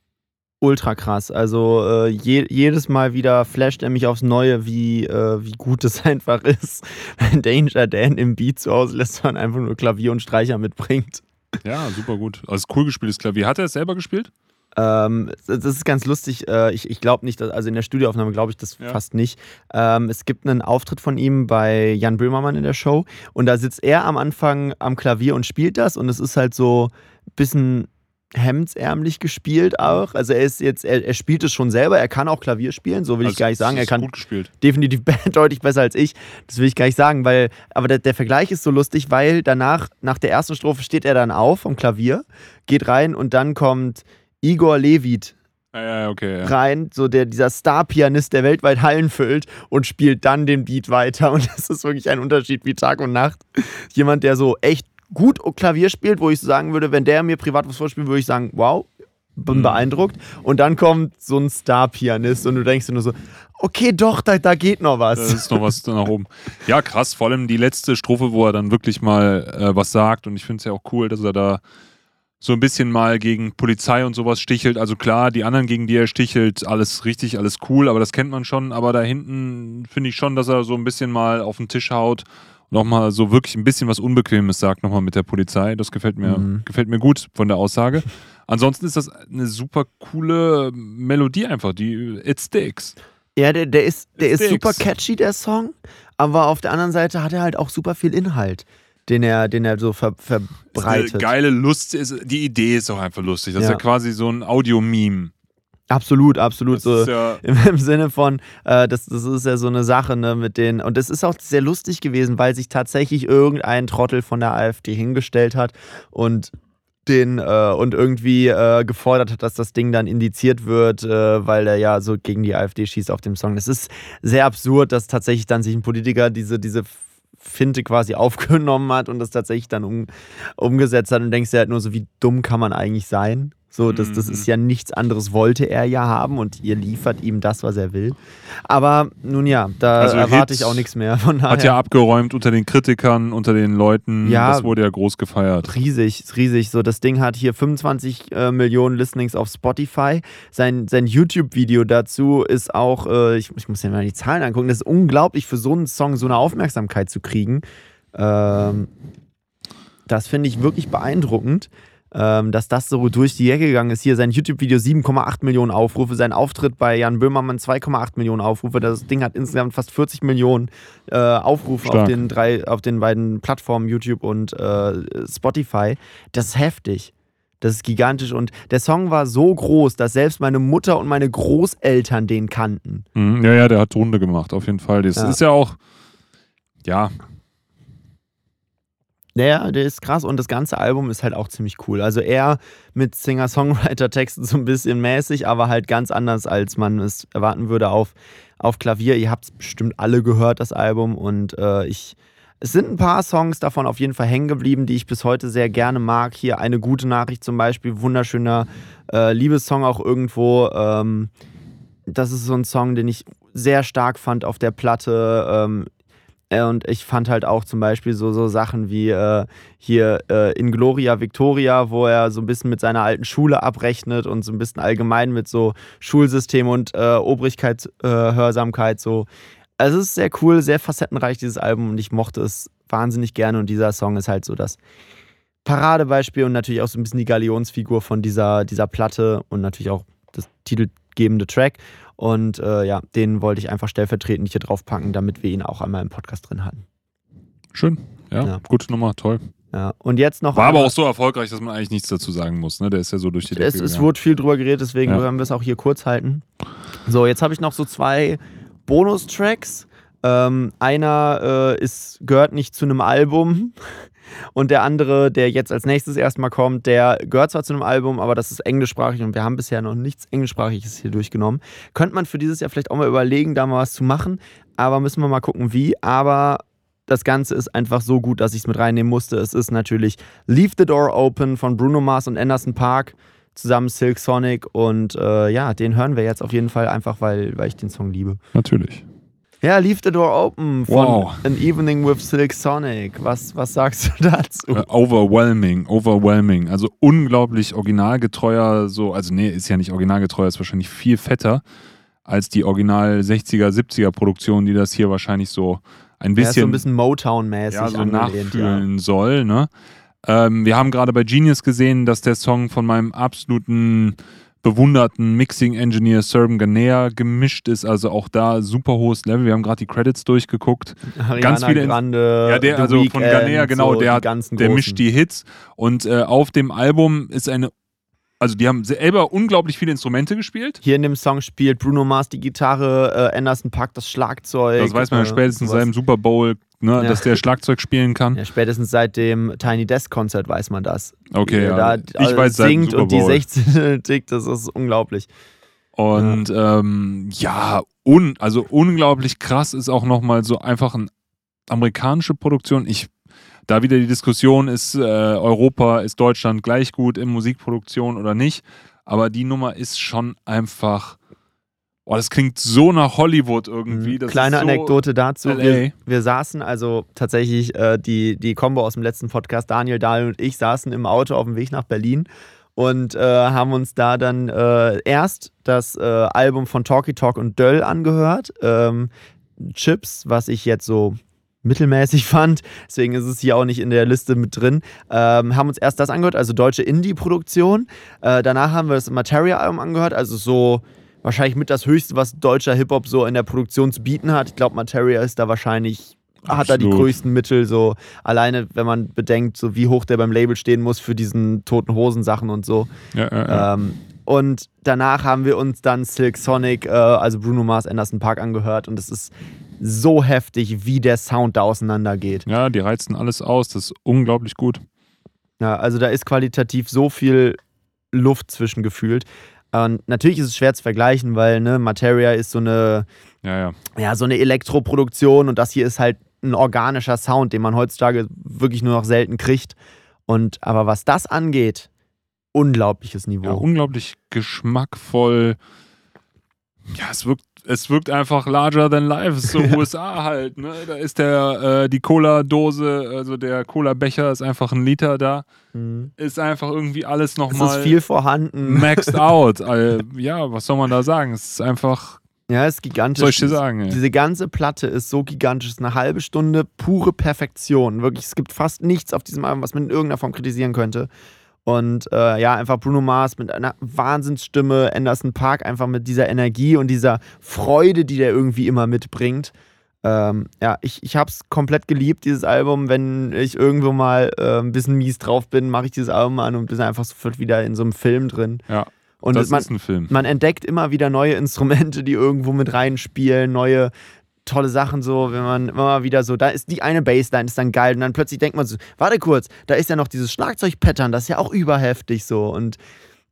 ultra krass. Also äh, je, jedes Mal wieder flasht er mich aufs Neue, wie, äh, wie gut es einfach ist, wenn Danger Dan im Beat zu Hause lässt man einfach nur Klavier und Streicher mitbringt. Ja, super gut. Also cool gespieltes Klavier. Hat er es selber gespielt? Ähm, das das ist ganz lustig. Äh, ich ich glaube nicht, dass, also in der Studioaufnahme glaube ich das Ja. fast nicht. Ähm, es gibt einen Auftritt von ihm bei Jan Böhmermann in der Show und da sitzt er am Anfang am Klavier und spielt das und es ist halt so ein bisschen hemdsärmlich gespielt auch. Also er ist jetzt, er, er spielt es schon selber, er kann auch Klavier spielen, so will ich Also, gar nicht sagen. Er kann gut gespielt. definitiv deutlich besser als ich. Das will ich gar nicht sagen, weil, aber der, der Vergleich ist so lustig, weil danach, nach der ersten Strophe steht er dann auf vom Klavier, geht rein und dann kommt Igor Levit ja, okay. Ja. rein, so der, dieser Star-Pianist, der weltweit Hallen füllt und spielt dann den Beat weiter. Und das ist wirklich ein Unterschied wie Tag und Nacht. Jemand, der so echt gut Klavier spielt, wo ich sagen würde, wenn der mir privat was vorspielt, würde ich sagen, wow, bin Mhm. beeindruckt. Und dann kommt so ein Star-Pianist und du denkst dir nur so, okay, doch, da, da geht noch was. Da ist noch was nach oben. Ja, krass. Vor allem die letzte Strophe, wo er dann wirklich mal äh, was sagt. Und ich finde es ja auch cool, dass er da so ein bisschen mal gegen Polizei und sowas stichelt. Also klar, die anderen, gegen die er stichelt, alles richtig, alles cool, aber das kennt man schon. Aber da hinten finde ich schon, dass er so ein bisschen mal auf den Tisch haut und auch mal so wirklich ein bisschen was Unbequemes sagt, nochmal mit der Polizei. Das gefällt mir, Mhm. gefällt mir gut von der Aussage. Ansonsten ist das eine super coole Melodie einfach, die It Sticks. Ja, der, der ist, der It ist super catchy, der Song. Aber auf der anderen Seite hat er halt auch super viel Inhalt, den er, den er so ver, Ist eine verbreitet. geile Lust, ist, die Idee ist auch einfach lustig. Das ist Ja. ja quasi so ein Audio-Meme. Absolut, absolut. Das So. ja, Im, Im Sinne von, äh, das, das ist ja so eine Sache ne, mit den. Und das ist auch sehr lustig gewesen, weil sich tatsächlich irgendein Trottel von der AfD hingestellt hat und den äh, und irgendwie äh, gefordert hat, dass das Ding dann indiziert wird, äh, weil er ja so gegen die AfD schießt auf dem Song. Das ist sehr absurd, dass tatsächlich dann sich ein Politiker diese, diese Finte quasi aufgenommen hat und das tatsächlich dann um, umgesetzt hat und denkst dir halt nur so, wie dumm kann man eigentlich sein? So, das, das Mhm. ist ja nichts anderes, wollte er ja haben und ihr liefert ihm das, was er will. Aber nun ja, da Also erwarte Hit ich auch nichts mehr. Von daher. hat ja abgeräumt unter den Kritikern, unter den Leuten. Ja. Das wurde ja groß gefeiert. Riesig, riesig. So, das Ding hat hier 25 äh, Millionen Listenings auf Spotify. Sein, sein YouTube-Video dazu ist auch, äh, ich, ich muss ja mal die Zahlen angucken, das ist unglaublich für so einen Song so eine Aufmerksamkeit zu kriegen. Ähm, das finde ich wirklich beeindruckend, ähm, dass das so durch die Ecke gegangen ist. Hier sein YouTube-Video 7,8 Millionen Aufrufe, sein Auftritt bei Jan Böhmermann 2,8 Millionen Aufrufe. Das Ding hat insgesamt fast 40 Millionen äh, Aufrufe auf den, drei, auf den beiden Plattformen YouTube und äh, Spotify. Das ist heftig. Das ist gigantisch und der Song war so groß, dass selbst meine Mutter und meine Großeltern den kannten. Mhm. Ja, ja, der hat Runde gemacht, auf jeden Fall. Das Ja. ist ja auch, ja, Der, der ist krass und das ganze Album ist halt auch ziemlich cool. Also er mit Singer-Songwriter-Texten so ein bisschen mäßig, aber halt ganz anders, als man es erwarten würde auf, auf Klavier. Ihr habt es bestimmt alle gehört, das Album. Und äh, ich, es sind ein paar Songs davon auf jeden Fall hängen geblieben, die ich bis heute sehr gerne mag. Hier eine gute Nachricht zum Beispiel, wunderschöner äh, Liebessong auch irgendwo. Ähm, das ist so ein Song, den ich sehr stark fand auf der Platte. Ähm, Äh, und ich fand halt auch zum Beispiel so, so Sachen wie äh, hier äh, in Gloria Victoria, wo er so ein bisschen mit seiner alten Schule abrechnet und so ein bisschen allgemein mit so Schulsystem und äh, Obrigkeitshörsamkeit so. Also es ist sehr cool, sehr facettenreich, dieses Album, und ich mochte es wahnsinnig gerne. Und dieser Song ist halt so das Paradebeispiel und natürlich auch so ein bisschen die Galionsfigur von dieser, dieser Platte und natürlich auch das titelgebende Track. Und äh, ja, den wollte ich einfach stellvertretend hier drauf packen, damit wir ihn auch einmal im Podcast drin hatten. Schön, ja, ja. gute Nummer, toll. Ja, und jetzt noch. War aber auch so erfolgreich, dass man eigentlich nichts dazu sagen muss. Ne? Der ist ja so durch die Decke. Es, es wurde viel drüber geredet, deswegen ja. werden wir es auch hier kurz halten. So, jetzt habe ich noch so zwei Bonustracks. Ähm, einer äh, ist, gehört nicht zu einem Album. Und der andere, der jetzt als nächstes erstmal kommt, der gehört zwar zu einem Album, aber das ist englischsprachig und wir haben bisher noch nichts englischsprachiges hier durchgenommen. Könnte man für dieses Jahr vielleicht auch mal überlegen, da mal was zu machen, aber müssen wir mal gucken, wie. Aber das Ganze ist einfach so gut, dass ich es mit reinnehmen musste. Es ist natürlich Leave the Door Open von Bruno Mars und Anderson Park zusammen Silk Sonic und äh, ja, den hören wir jetzt auf jeden Fall einfach, weil, weil ich den Song liebe. Natürlich. Ja, Leave the Door Open von wow. An Evening with Silk Sonic. Was, was sagst du dazu? Uh, overwhelming, overwhelming. Also unglaublich originalgetreuer, so, also nee, ist ja nicht originalgetreuer, ist wahrscheinlich viel fetter als die Original 60er, 70er Produktion, die das hier wahrscheinlich so ein bisschen. Ja, so ein bisschen Motown-mäßig ja, so nachfühlen ja. soll, ne? Ähm, wir haben gerade bei Genius gesehen, dass der Song von meinem absoluten bewunderten Mixing-Engineer Serban Ganea gemischt ist. Also auch da super hohes Level. Wir haben gerade die Credits durchgeguckt. Ariana Ganz viele Grande, ja, der, also von Ganea, genau, so der, der mischt die Hits. Und äh, auf dem Album ist eine also die haben selber unglaublich viele Instrumente gespielt. Hier in dem Song spielt Bruno Mars die Gitarre, äh, Anderson Paak das Schlagzeug. Das weiß man ja äh, spätestens seit dem Super Bowl, ne, ja. dass der Schlagzeug spielen kann. Ja, spätestens seit dem Tiny Desk Konzert weiß man das. Okay, ja. Da ich weiß singt und die 16 tickt, das ist unglaublich. Und ja, ähm, ja un, also unglaublich krass ist auch nochmal so einfach eine amerikanische Produktion. Ich da wieder die Diskussion, ist äh, Europa, ist Deutschland gleich gut in Musikproduktion oder nicht? Aber die Nummer ist schon einfach. Boah, das klingt so nach Hollywood irgendwie. Das Kleine so Anekdote dazu. Wir, wir, saßen, also tatsächlich äh, die, die Combo aus dem letzten Podcast, Daniel, Dahl und ich saßen im Auto auf dem Weg nach Berlin und äh, haben uns da dann äh, erst das äh, Album von Talkie Talk und Döll angehört. Ähm, Chips, was ich jetzt so mittelmäßig fand. Deswegen ist es hier auch nicht in der Liste mit drin. Ähm, haben uns erst das angehört, also deutsche Indie-Produktion. Äh, danach haben wir das Materia-Album angehört, also so wahrscheinlich mit das Höchste, was deutscher Hip-Hop so in der Produktion zu bieten hat. Ich glaube, Materia ist da wahrscheinlich Absolut. hat da die größten Mittel, so alleine, wenn man bedenkt, so wie hoch der beim Label stehen muss für diesen toten Hosen-Sachen und so. Ja, ja, ja. Ähm, und danach haben wir uns dann Silk Sonic, äh, also Bruno Mars Anderson Park angehört und es ist so heftig, wie der Sound da auseinandergeht. Ja, die reizen alles aus, das ist unglaublich gut. Ja, also da ist qualitativ so viel Luft zwischen gefühlt. Und natürlich ist es schwer zu vergleichen, weil ne, Materia ist so eine, ja, ja. ja, so eine Elektroproduktion und das hier ist halt ein organischer Sound, den man heutzutage wirklich nur noch selten kriegt. Und aber was das angeht, unglaubliches Niveau. Ja, unglaublich geschmackvoll. Ja, es wirkt es wirkt einfach larger than life. Ist so USA halt. Ne? Da ist der, äh, die Cola-Dose, also der Cola-Becher ist einfach ein Liter da. Mhm. Ist einfach irgendwie alles nochmal. Es ist viel vorhanden. Maxed out. Ja, was soll man da sagen? Es ist einfach. Ja, es ist gigantisch. Soll ich dir sagen? Ey? Diese ganze Platte ist so gigantisch. Es ist eine halbe Stunde pure Perfektion. Wirklich, es gibt fast nichts auf diesem Album, was man in irgendeiner Form kritisieren könnte. Und äh, ja, einfach Bruno Mars mit einer Wahnsinnsstimme, Anderson Park einfach mit dieser Energie und dieser Freude, die der irgendwie immer mitbringt. Ähm, ja, ich, ich habe es komplett geliebt, dieses Album. Wenn ich irgendwo mal äh, ein bisschen mies drauf bin, mache ich dieses Album an und bin einfach sofort wieder in so einem Film drin. Ja. Und das man, ist ein Film. man entdeckt immer wieder neue Instrumente, die irgendwo mit reinspielen, neue, tolle Sachen so, wenn man immer wieder so, da ist die eine Bassline, ist dann geil und dann plötzlich denkt man so, warte kurz, da ist ja noch dieses Schlagzeug-Pattern, das ist ja auch überheftig so und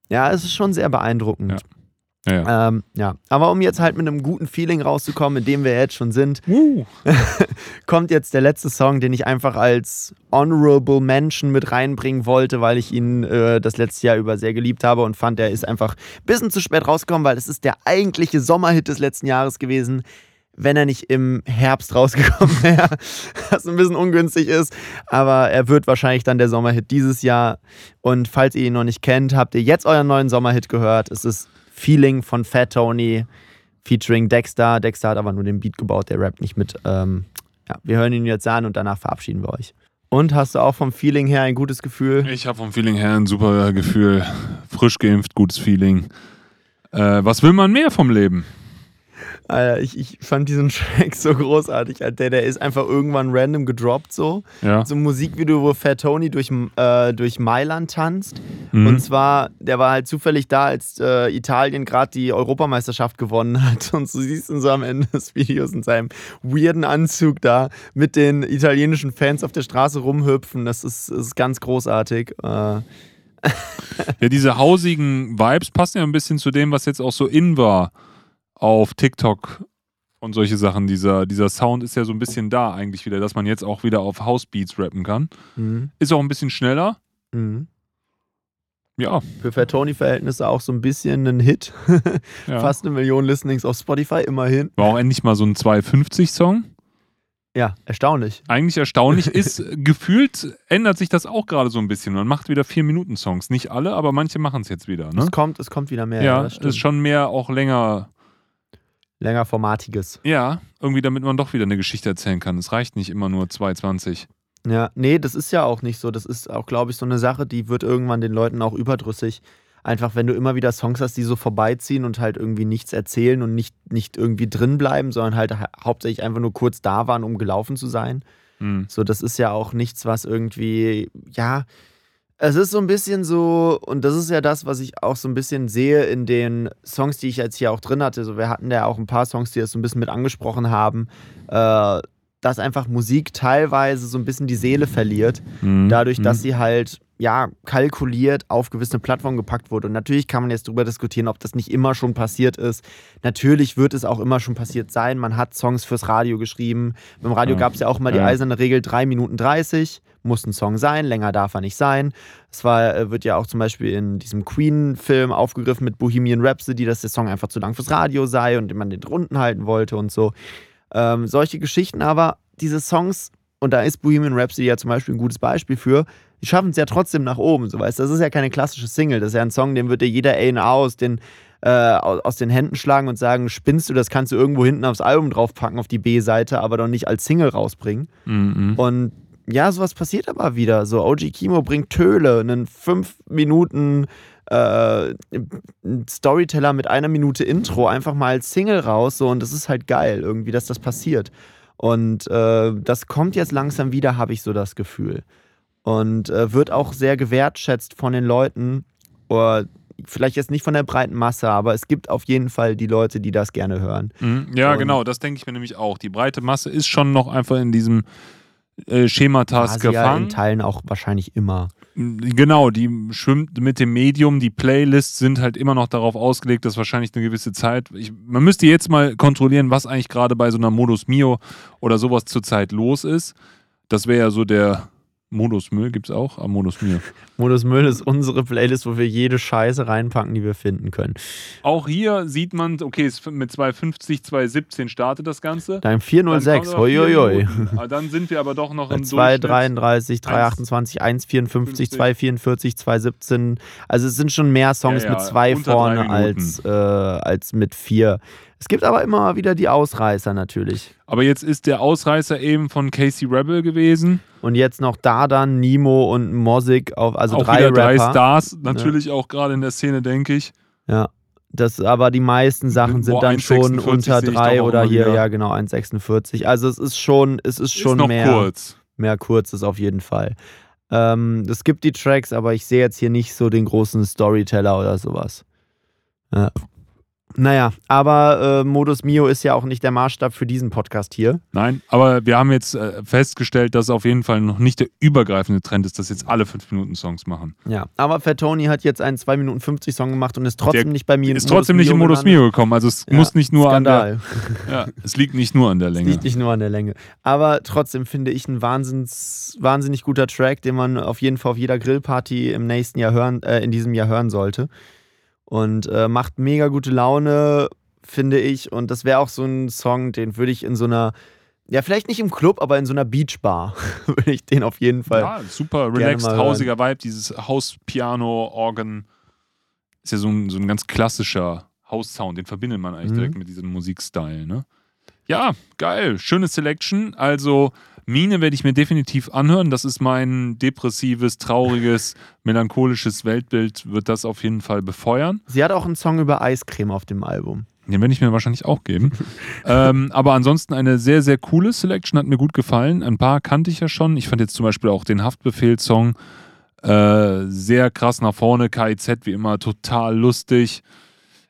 ja, es ist schon sehr beeindruckend. Ja. Ja, ja. Ähm, ja. aber um jetzt halt mit einem guten Feeling rauszukommen, in dem wir jetzt schon sind, uh. kommt jetzt der letzte Song, den ich einfach als Honorable Mention mit reinbringen wollte, weil ich ihn äh, das letzte Jahr über sehr geliebt habe und fand, er ist einfach ein bisschen zu spät rausgekommen, weil es ist der eigentliche Sommerhit des letzten Jahres gewesen. Wenn er nicht im Herbst rausgekommen wäre, was ein bisschen ungünstig ist. Aber er wird wahrscheinlich dann der Sommerhit dieses Jahr. Und falls ihr ihn noch nicht kennt, habt ihr jetzt euren neuen Sommerhit gehört. Es ist Feeling von Fat Tony featuring Dexter. Dexter hat aber nur den Beat gebaut, der rappt nicht mit. Ähm, ja, wir hören ihn jetzt an und danach verabschieden wir euch. Und hast du auch vom Feeling her ein gutes Gefühl? Ich habe vom Feeling her ein super Gefühl. Frisch geimpft, gutes Feeling. Äh, was will man mehr vom Leben? Alter, ich, ich fand diesen Track so großartig. Alter. Der, der ist einfach irgendwann random gedroppt so. Ja. So ein Musikvideo, wo Fat Tony durch, äh, durch Mailand tanzt. Mhm. Und zwar, der war halt zufällig da, als äh, Italien gerade die Europameisterschaft gewonnen hat. Und so siehst du ihn so am Ende des Videos in seinem weirden Anzug da mit den italienischen Fans auf der Straße rumhüpfen. Das ist, ist ganz großartig. Äh, Ja, diese hausigen Vibes passen ja ein bisschen zu dem, was jetzt auch so in war auf TikTok und solche Sachen. Dieser, dieser Sound ist ja so ein bisschen da eigentlich wieder, dass man jetzt auch wieder auf Housebeats rappen kann. mhm. Ist auch ein bisschen schneller. Mhm. Ja, Für Fat Tony-Verhältnisse auch so ein bisschen ein Hit. ja. Fast eine Million Listenings auf Spotify, immerhin. War auch endlich mal so ein 250-Song. Ja, erstaunlich. Eigentlich erstaunlich ist, gefühlt ändert sich das auch gerade so ein bisschen. Man macht wieder 4-Minuten-Songs. Nicht alle, aber manche machen es jetzt wieder. Ne? Es kommt, es kommt wieder mehr. Ja, das ist schon mehr auch länger. Längerformatiges. Ja, irgendwie damit man doch wieder eine Geschichte erzählen kann. Es reicht nicht immer nur 2,20. Ja, nee, das ist ja auch nicht so. Das ist auch, glaube ich, so eine Sache, die wird irgendwann den Leuten auch überdrüssig. Einfach, wenn du immer wieder Songs hast, die so vorbeiziehen und halt irgendwie nichts erzählen und nicht, nicht irgendwie drin bleiben, sondern halt ha hauptsächlich einfach nur kurz da waren, um gelaufen zu sein. Hm. So, das ist ja auch nichts, was irgendwie, ja, es ist so ein bisschen so, und das ist ja das, was ich auch so ein bisschen sehe in den Songs, die ich jetzt hier auch drin hatte. So, wir hatten ja auch ein paar Songs, die das so ein bisschen mit angesprochen haben, äh, dass einfach Musik teilweise so ein bisschen die Seele verliert, Hm. dadurch, dass sie halt, ja, kalkuliert auf gewisse Plattformen gepackt wurde. Und natürlich kann man jetzt darüber diskutieren, ob das nicht immer schon passiert ist. Natürlich wird es auch immer schon passiert sein. Man hat Songs fürs Radio geschrieben. Beim Radio gab es ja auch mal die eiserne Regel 3 Minuten 30. Muss ein Song sein, länger darf er nicht sein. Es war, äh, wird ja auch zum Beispiel in diesem Queen-Film aufgegriffen mit Bohemian Rhapsody, dass der Song einfach zu lang fürs Radio sei und man den drunten halten wollte und so. Ähm, solche Geschichten, aber diese Songs, und da ist Bohemian Rhapsody ja zum Beispiel ein gutes Beispiel für, die schaffen es ja trotzdem nach oben, so weißt. Das ist ja keine klassische Single, das ist ja ein Song, den würde jeder A&R aus den, äh, aus den Händen schlagen und sagen, spinnst du, das kannst du irgendwo hinten aufs Album draufpacken, auf die B-Seite, aber doch nicht als Single rausbringen. Hm, hm. Und ja, sowas passiert aber wieder. So, OG Kimo bringt Töle, einen 5 Minuten äh, Storyteller mit einer Minute Intro einfach mal als Single raus. So, und das ist halt geil, irgendwie, dass das passiert. Und äh, das kommt jetzt langsam wieder, habe ich so das Gefühl. Und äh, wird auch sehr gewertschätzt von den Leuten. Oder vielleicht jetzt nicht von der breiten Masse, aber es gibt auf jeden Fall die Leute, die das gerne hören. Mhm. Ja, Und- genau, das denke ich mir nämlich auch. Die breite Masse ist schon noch einfach in diesem äh, Schematas ja gefangen. in Teilen auch wahrscheinlich immer. Genau, die schwimmt mit dem Medium. Die Playlists sind halt immer noch darauf ausgelegt, dass wahrscheinlich eine gewisse Zeit. Ich, man müsste jetzt mal kontrollieren, was eigentlich gerade bei so einer Modus Mio oder sowas zurzeit los ist. Das wäre ja so der Modus Müll, gibt es auch? Ah, Modus Mio. Modus Müll ist unsere Playlist, wo wir jede Scheiße reinpacken, die wir finden können. Auch hier sieht man, okay, es mit 250, 217 startet das Ganze. Dein Dann 406, kommen aber vier hoi, Dann sind wir aber doch noch im 233, 328, 154, 244, 217. Also es sind schon mehr Songs Ja, ja, mit zwei vorne als, äh, als mit vier. Es gibt aber immer wieder die Ausreißer natürlich. Aber jetzt ist der Ausreißer eben von Casey Rebel gewesen. Und jetzt noch Dardan, Nemo und Mosik auf, also auch drei drei. Stars, natürlich auch gerade in der Szene, denke ich. Ja. Das, aber die meisten Sachen sind Boah, dann schon 1,46 unter drei oder hier, wieder. ja genau, 1,46. Also es ist schon, es ist schon ist mehr. kurz. mehr kurzes auf jeden Fall. Ähm, es gibt die Tracks, aber ich sehe jetzt hier nicht so den großen Storyteller oder sowas. Ja. Naja, aber äh, Modus Mio ist ja auch nicht der Maßstab für diesen Podcast hier. Nein, aber wir haben jetzt äh, festgestellt, dass auf jeden Fall noch nicht der übergreifende Trend ist, dass jetzt alle 5-Minuten-Songs machen. Ja, aber Fat Tony hat jetzt einen 2 Minuten 50 Song gemacht und ist trotzdem Der nicht bei mir Ist trotzdem nicht im Modus. Mio gekommen. Also es Ja, muss nicht nur an der. Skandal. Ja, es liegt nicht nur an der Es Länge. liegt nicht nur an der Länge. Aber trotzdem finde ich ein wahnsinns, wahnsinnig guter Track, den man auf jeden Fall auf jeder Grillparty im nächsten Jahr hören, äh, in diesem Jahr hören sollte. Und äh, macht mega gute Laune, finde ich. Und das wäre auch so ein Song, den würde ich in so einer, ja, vielleicht nicht im Club, aber in so einer Beachbar würde ich den auf jeden Fall. Ja, super relaxed, hausiger Vibe, dieses Haus-Piano-Organ. Ist ja so ein, so ein ganz klassischer Haussound, den verbindet man eigentlich mhm. direkt mit diesem Musikstyle, ne? Ja, geil. Schöne Selection. Also, Mine werde ich mir definitiv anhören. Das ist mein depressives, trauriges, melancholisches Weltbild, wird das auf jeden Fall befeuern. Sie hat auch einen Song über Eiscreme auf dem Album. Den werde ich mir wahrscheinlich auch geben. ähm, aber ansonsten eine sehr, sehr coole Selection, hat mir gut gefallen. Ein paar kannte ich ja schon. Ich fand jetzt zum Beispiel auch den Haftbefehl-Song äh, sehr krass nach vorne. KIZ wie immer total lustig.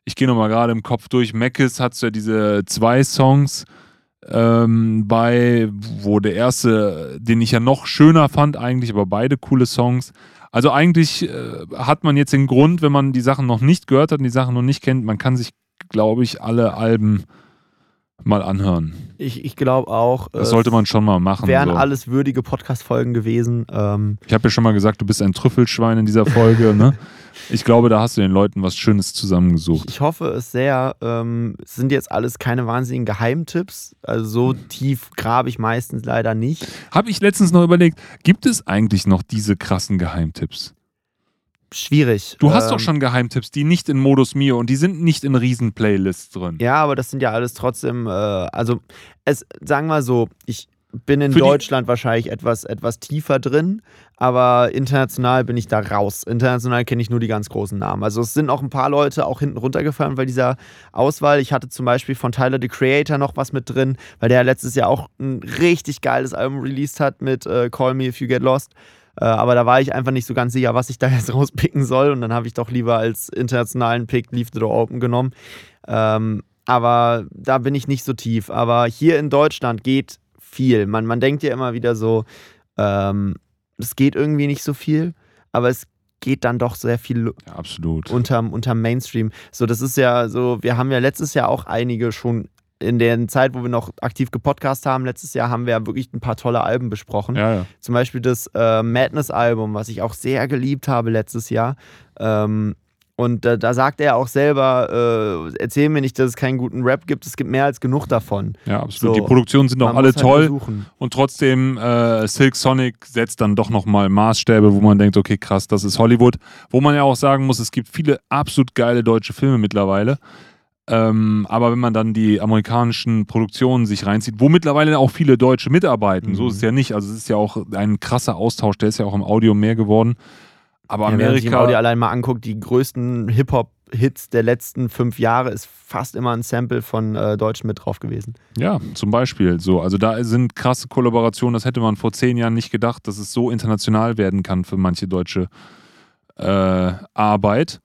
Ich gehe nochmal gerade im Kopf durch. Meckes hat ja diese zwei Songs ähm, bei, wo der erste, den ich ja noch schöner fand eigentlich, aber beide coole Songs. Also eigentlich äh, hat man jetzt den Grund, wenn man die Sachen noch nicht gehört hat und die Sachen noch nicht kennt, man kann sich, glaube ich, alle Alben mal anhören. Ich, ich glaube auch. Das sollte man schon mal machen. Wären so. alles würdige Podcast-Folgen gewesen. Ähm ich habe ja schon mal gesagt, du bist ein Trüffelschwein in dieser Folge, ne? Ich glaube, da hast du den Leuten was Schönes zusammengesucht. Ich hoffe es sehr. Ähm, es sind jetzt alles keine wahnsinnigen Geheimtipps. Also so tief grabe ich meistens leider nicht. Habe ich letztens noch überlegt, gibt es eigentlich noch diese krassen Geheimtipps? schwierig. Du hast ähm, doch schon Geheimtipps, die nicht in Modus Mio und die sind nicht in Riesen-Playlists drin. Ja, aber das sind ja alles trotzdem, äh, also es, sagen wir so, ich bin in Für Deutschland wahrscheinlich etwas, etwas tiefer drin, aber international bin ich da raus. International kenne ich nur die ganz großen Namen. Also es sind auch ein paar Leute auch hinten runtergefallen bei dieser Auswahl. Ich hatte zum Beispiel von Tyler the Creator noch was mit drin, weil der letztes Jahr auch ein richtig geiles Album released hat mit äh, Call Me If You Get Lost. Äh, aber da war ich einfach nicht so ganz sicher, was ich da jetzt rauspicken soll. Und dann habe ich doch lieber als internationalen Pick Leave the Door Open genommen. Ähm, aber da bin ich nicht so tief. Aber hier in Deutschland geht viel. Man, man denkt ja immer wieder so, ähm, es geht irgendwie nicht so viel, aber es geht dann doch sehr viel ja, absolut. Unterm, unterm Mainstream. So, das ist ja so, wir haben ja letztes Jahr auch einige schon in der Zeit, wo wir noch aktiv gepodcast haben, letztes Jahr haben wir ja wirklich ein paar tolle Alben besprochen. Ja, ja. Zum Beispiel das äh, Madness-Album, was ich auch sehr geliebt habe letztes Jahr. Ähm, und äh, da sagt er auch selber, äh, erzähl mir nicht, dass es keinen guten Rap gibt, es gibt mehr als genug davon. Ja, absolut. So, die Produktionen sind auch alle halt toll. Versuchen. Und trotzdem, äh, Silk Sonic setzt dann doch nochmal Maßstäbe, wo man denkt, okay, krass, das ist Hollywood. Wo man ja auch sagen muss, es gibt viele absolut geile deutsche Filme mittlerweile. Ähm, aber wenn man dann die amerikanischen Produktionen sich reinzieht, wo mittlerweile auch viele Deutsche mitarbeiten, mhm. so ist es ja nicht. Also es ist ja auch ein krasser Austausch, der ist ja auch im Audio mehr geworden. Aber ja, Amerika. Wenn man sich allein mal anguckt, die größten Hip-Hop-Hits der letzten fünf Jahre ist fast immer ein Sample von äh, Deutschen mit drauf gewesen. Ja, zum Beispiel. So, also da sind krasse Kollaborationen, das hätte man vor zehn Jahren nicht gedacht, dass es so international werden kann für manche deutsche äh, Arbeit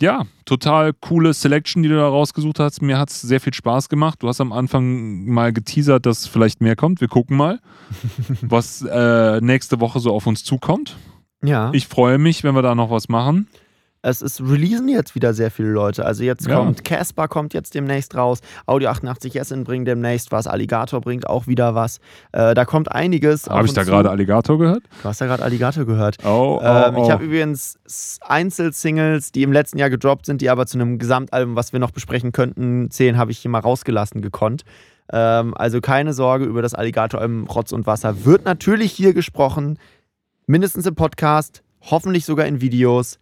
ja, total coole Selection, die du da rausgesucht hast. Mir hat es sehr viel Spaß gemacht. Du hast am Anfang mal geteasert, dass vielleicht mehr kommt. Wir gucken mal, was äh, nächste Woche so auf uns zukommt. Ja. Ich freue mich, wenn wir da noch was machen es ist releasen jetzt wieder sehr viele Leute. Also jetzt ja. kommt Casper kommt jetzt demnächst raus, Audio 88 Essen bringt demnächst was, Alligator bringt auch wieder was. Äh, da kommt einiges. Habe ich da gerade Alligator gehört? Du hast da gerade Alligator gehört. Oh, oh, ähm, ich habe übrigens Einzelsingles, die im letzten Jahr gedroppt sind, die aber zu einem Gesamtalbum, was wir noch besprechen könnten, zählen, habe ich hier mal rausgelassen gekonnt. Ähm, also keine Sorge über das Alligator-Album Rotz und Wasser. Wird natürlich hier gesprochen, mindestens im Podcast, hoffentlich sogar in Videos.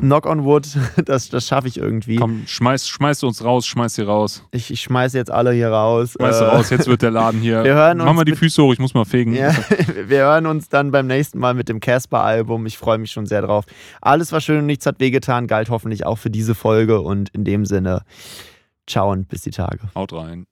Knock on wood, das, das schaffe ich irgendwie. Komm, schmeiß, schmeiß uns raus, schmeiß sie raus. Ich, ich schmeiße jetzt alle hier raus. Schmeiß äh, raus, jetzt wird der Laden hier. Wir hören uns Mach mal die Füße hoch, ich muss mal fegen. Ja, wir hören uns dann beim nächsten Mal mit dem Casper-Album. Ich freue mich schon sehr drauf. Alles war schön und nichts hat wehgetan, galt hoffentlich auch für diese Folge und in dem Sinne, ciao und bis die Tage. Haut rein.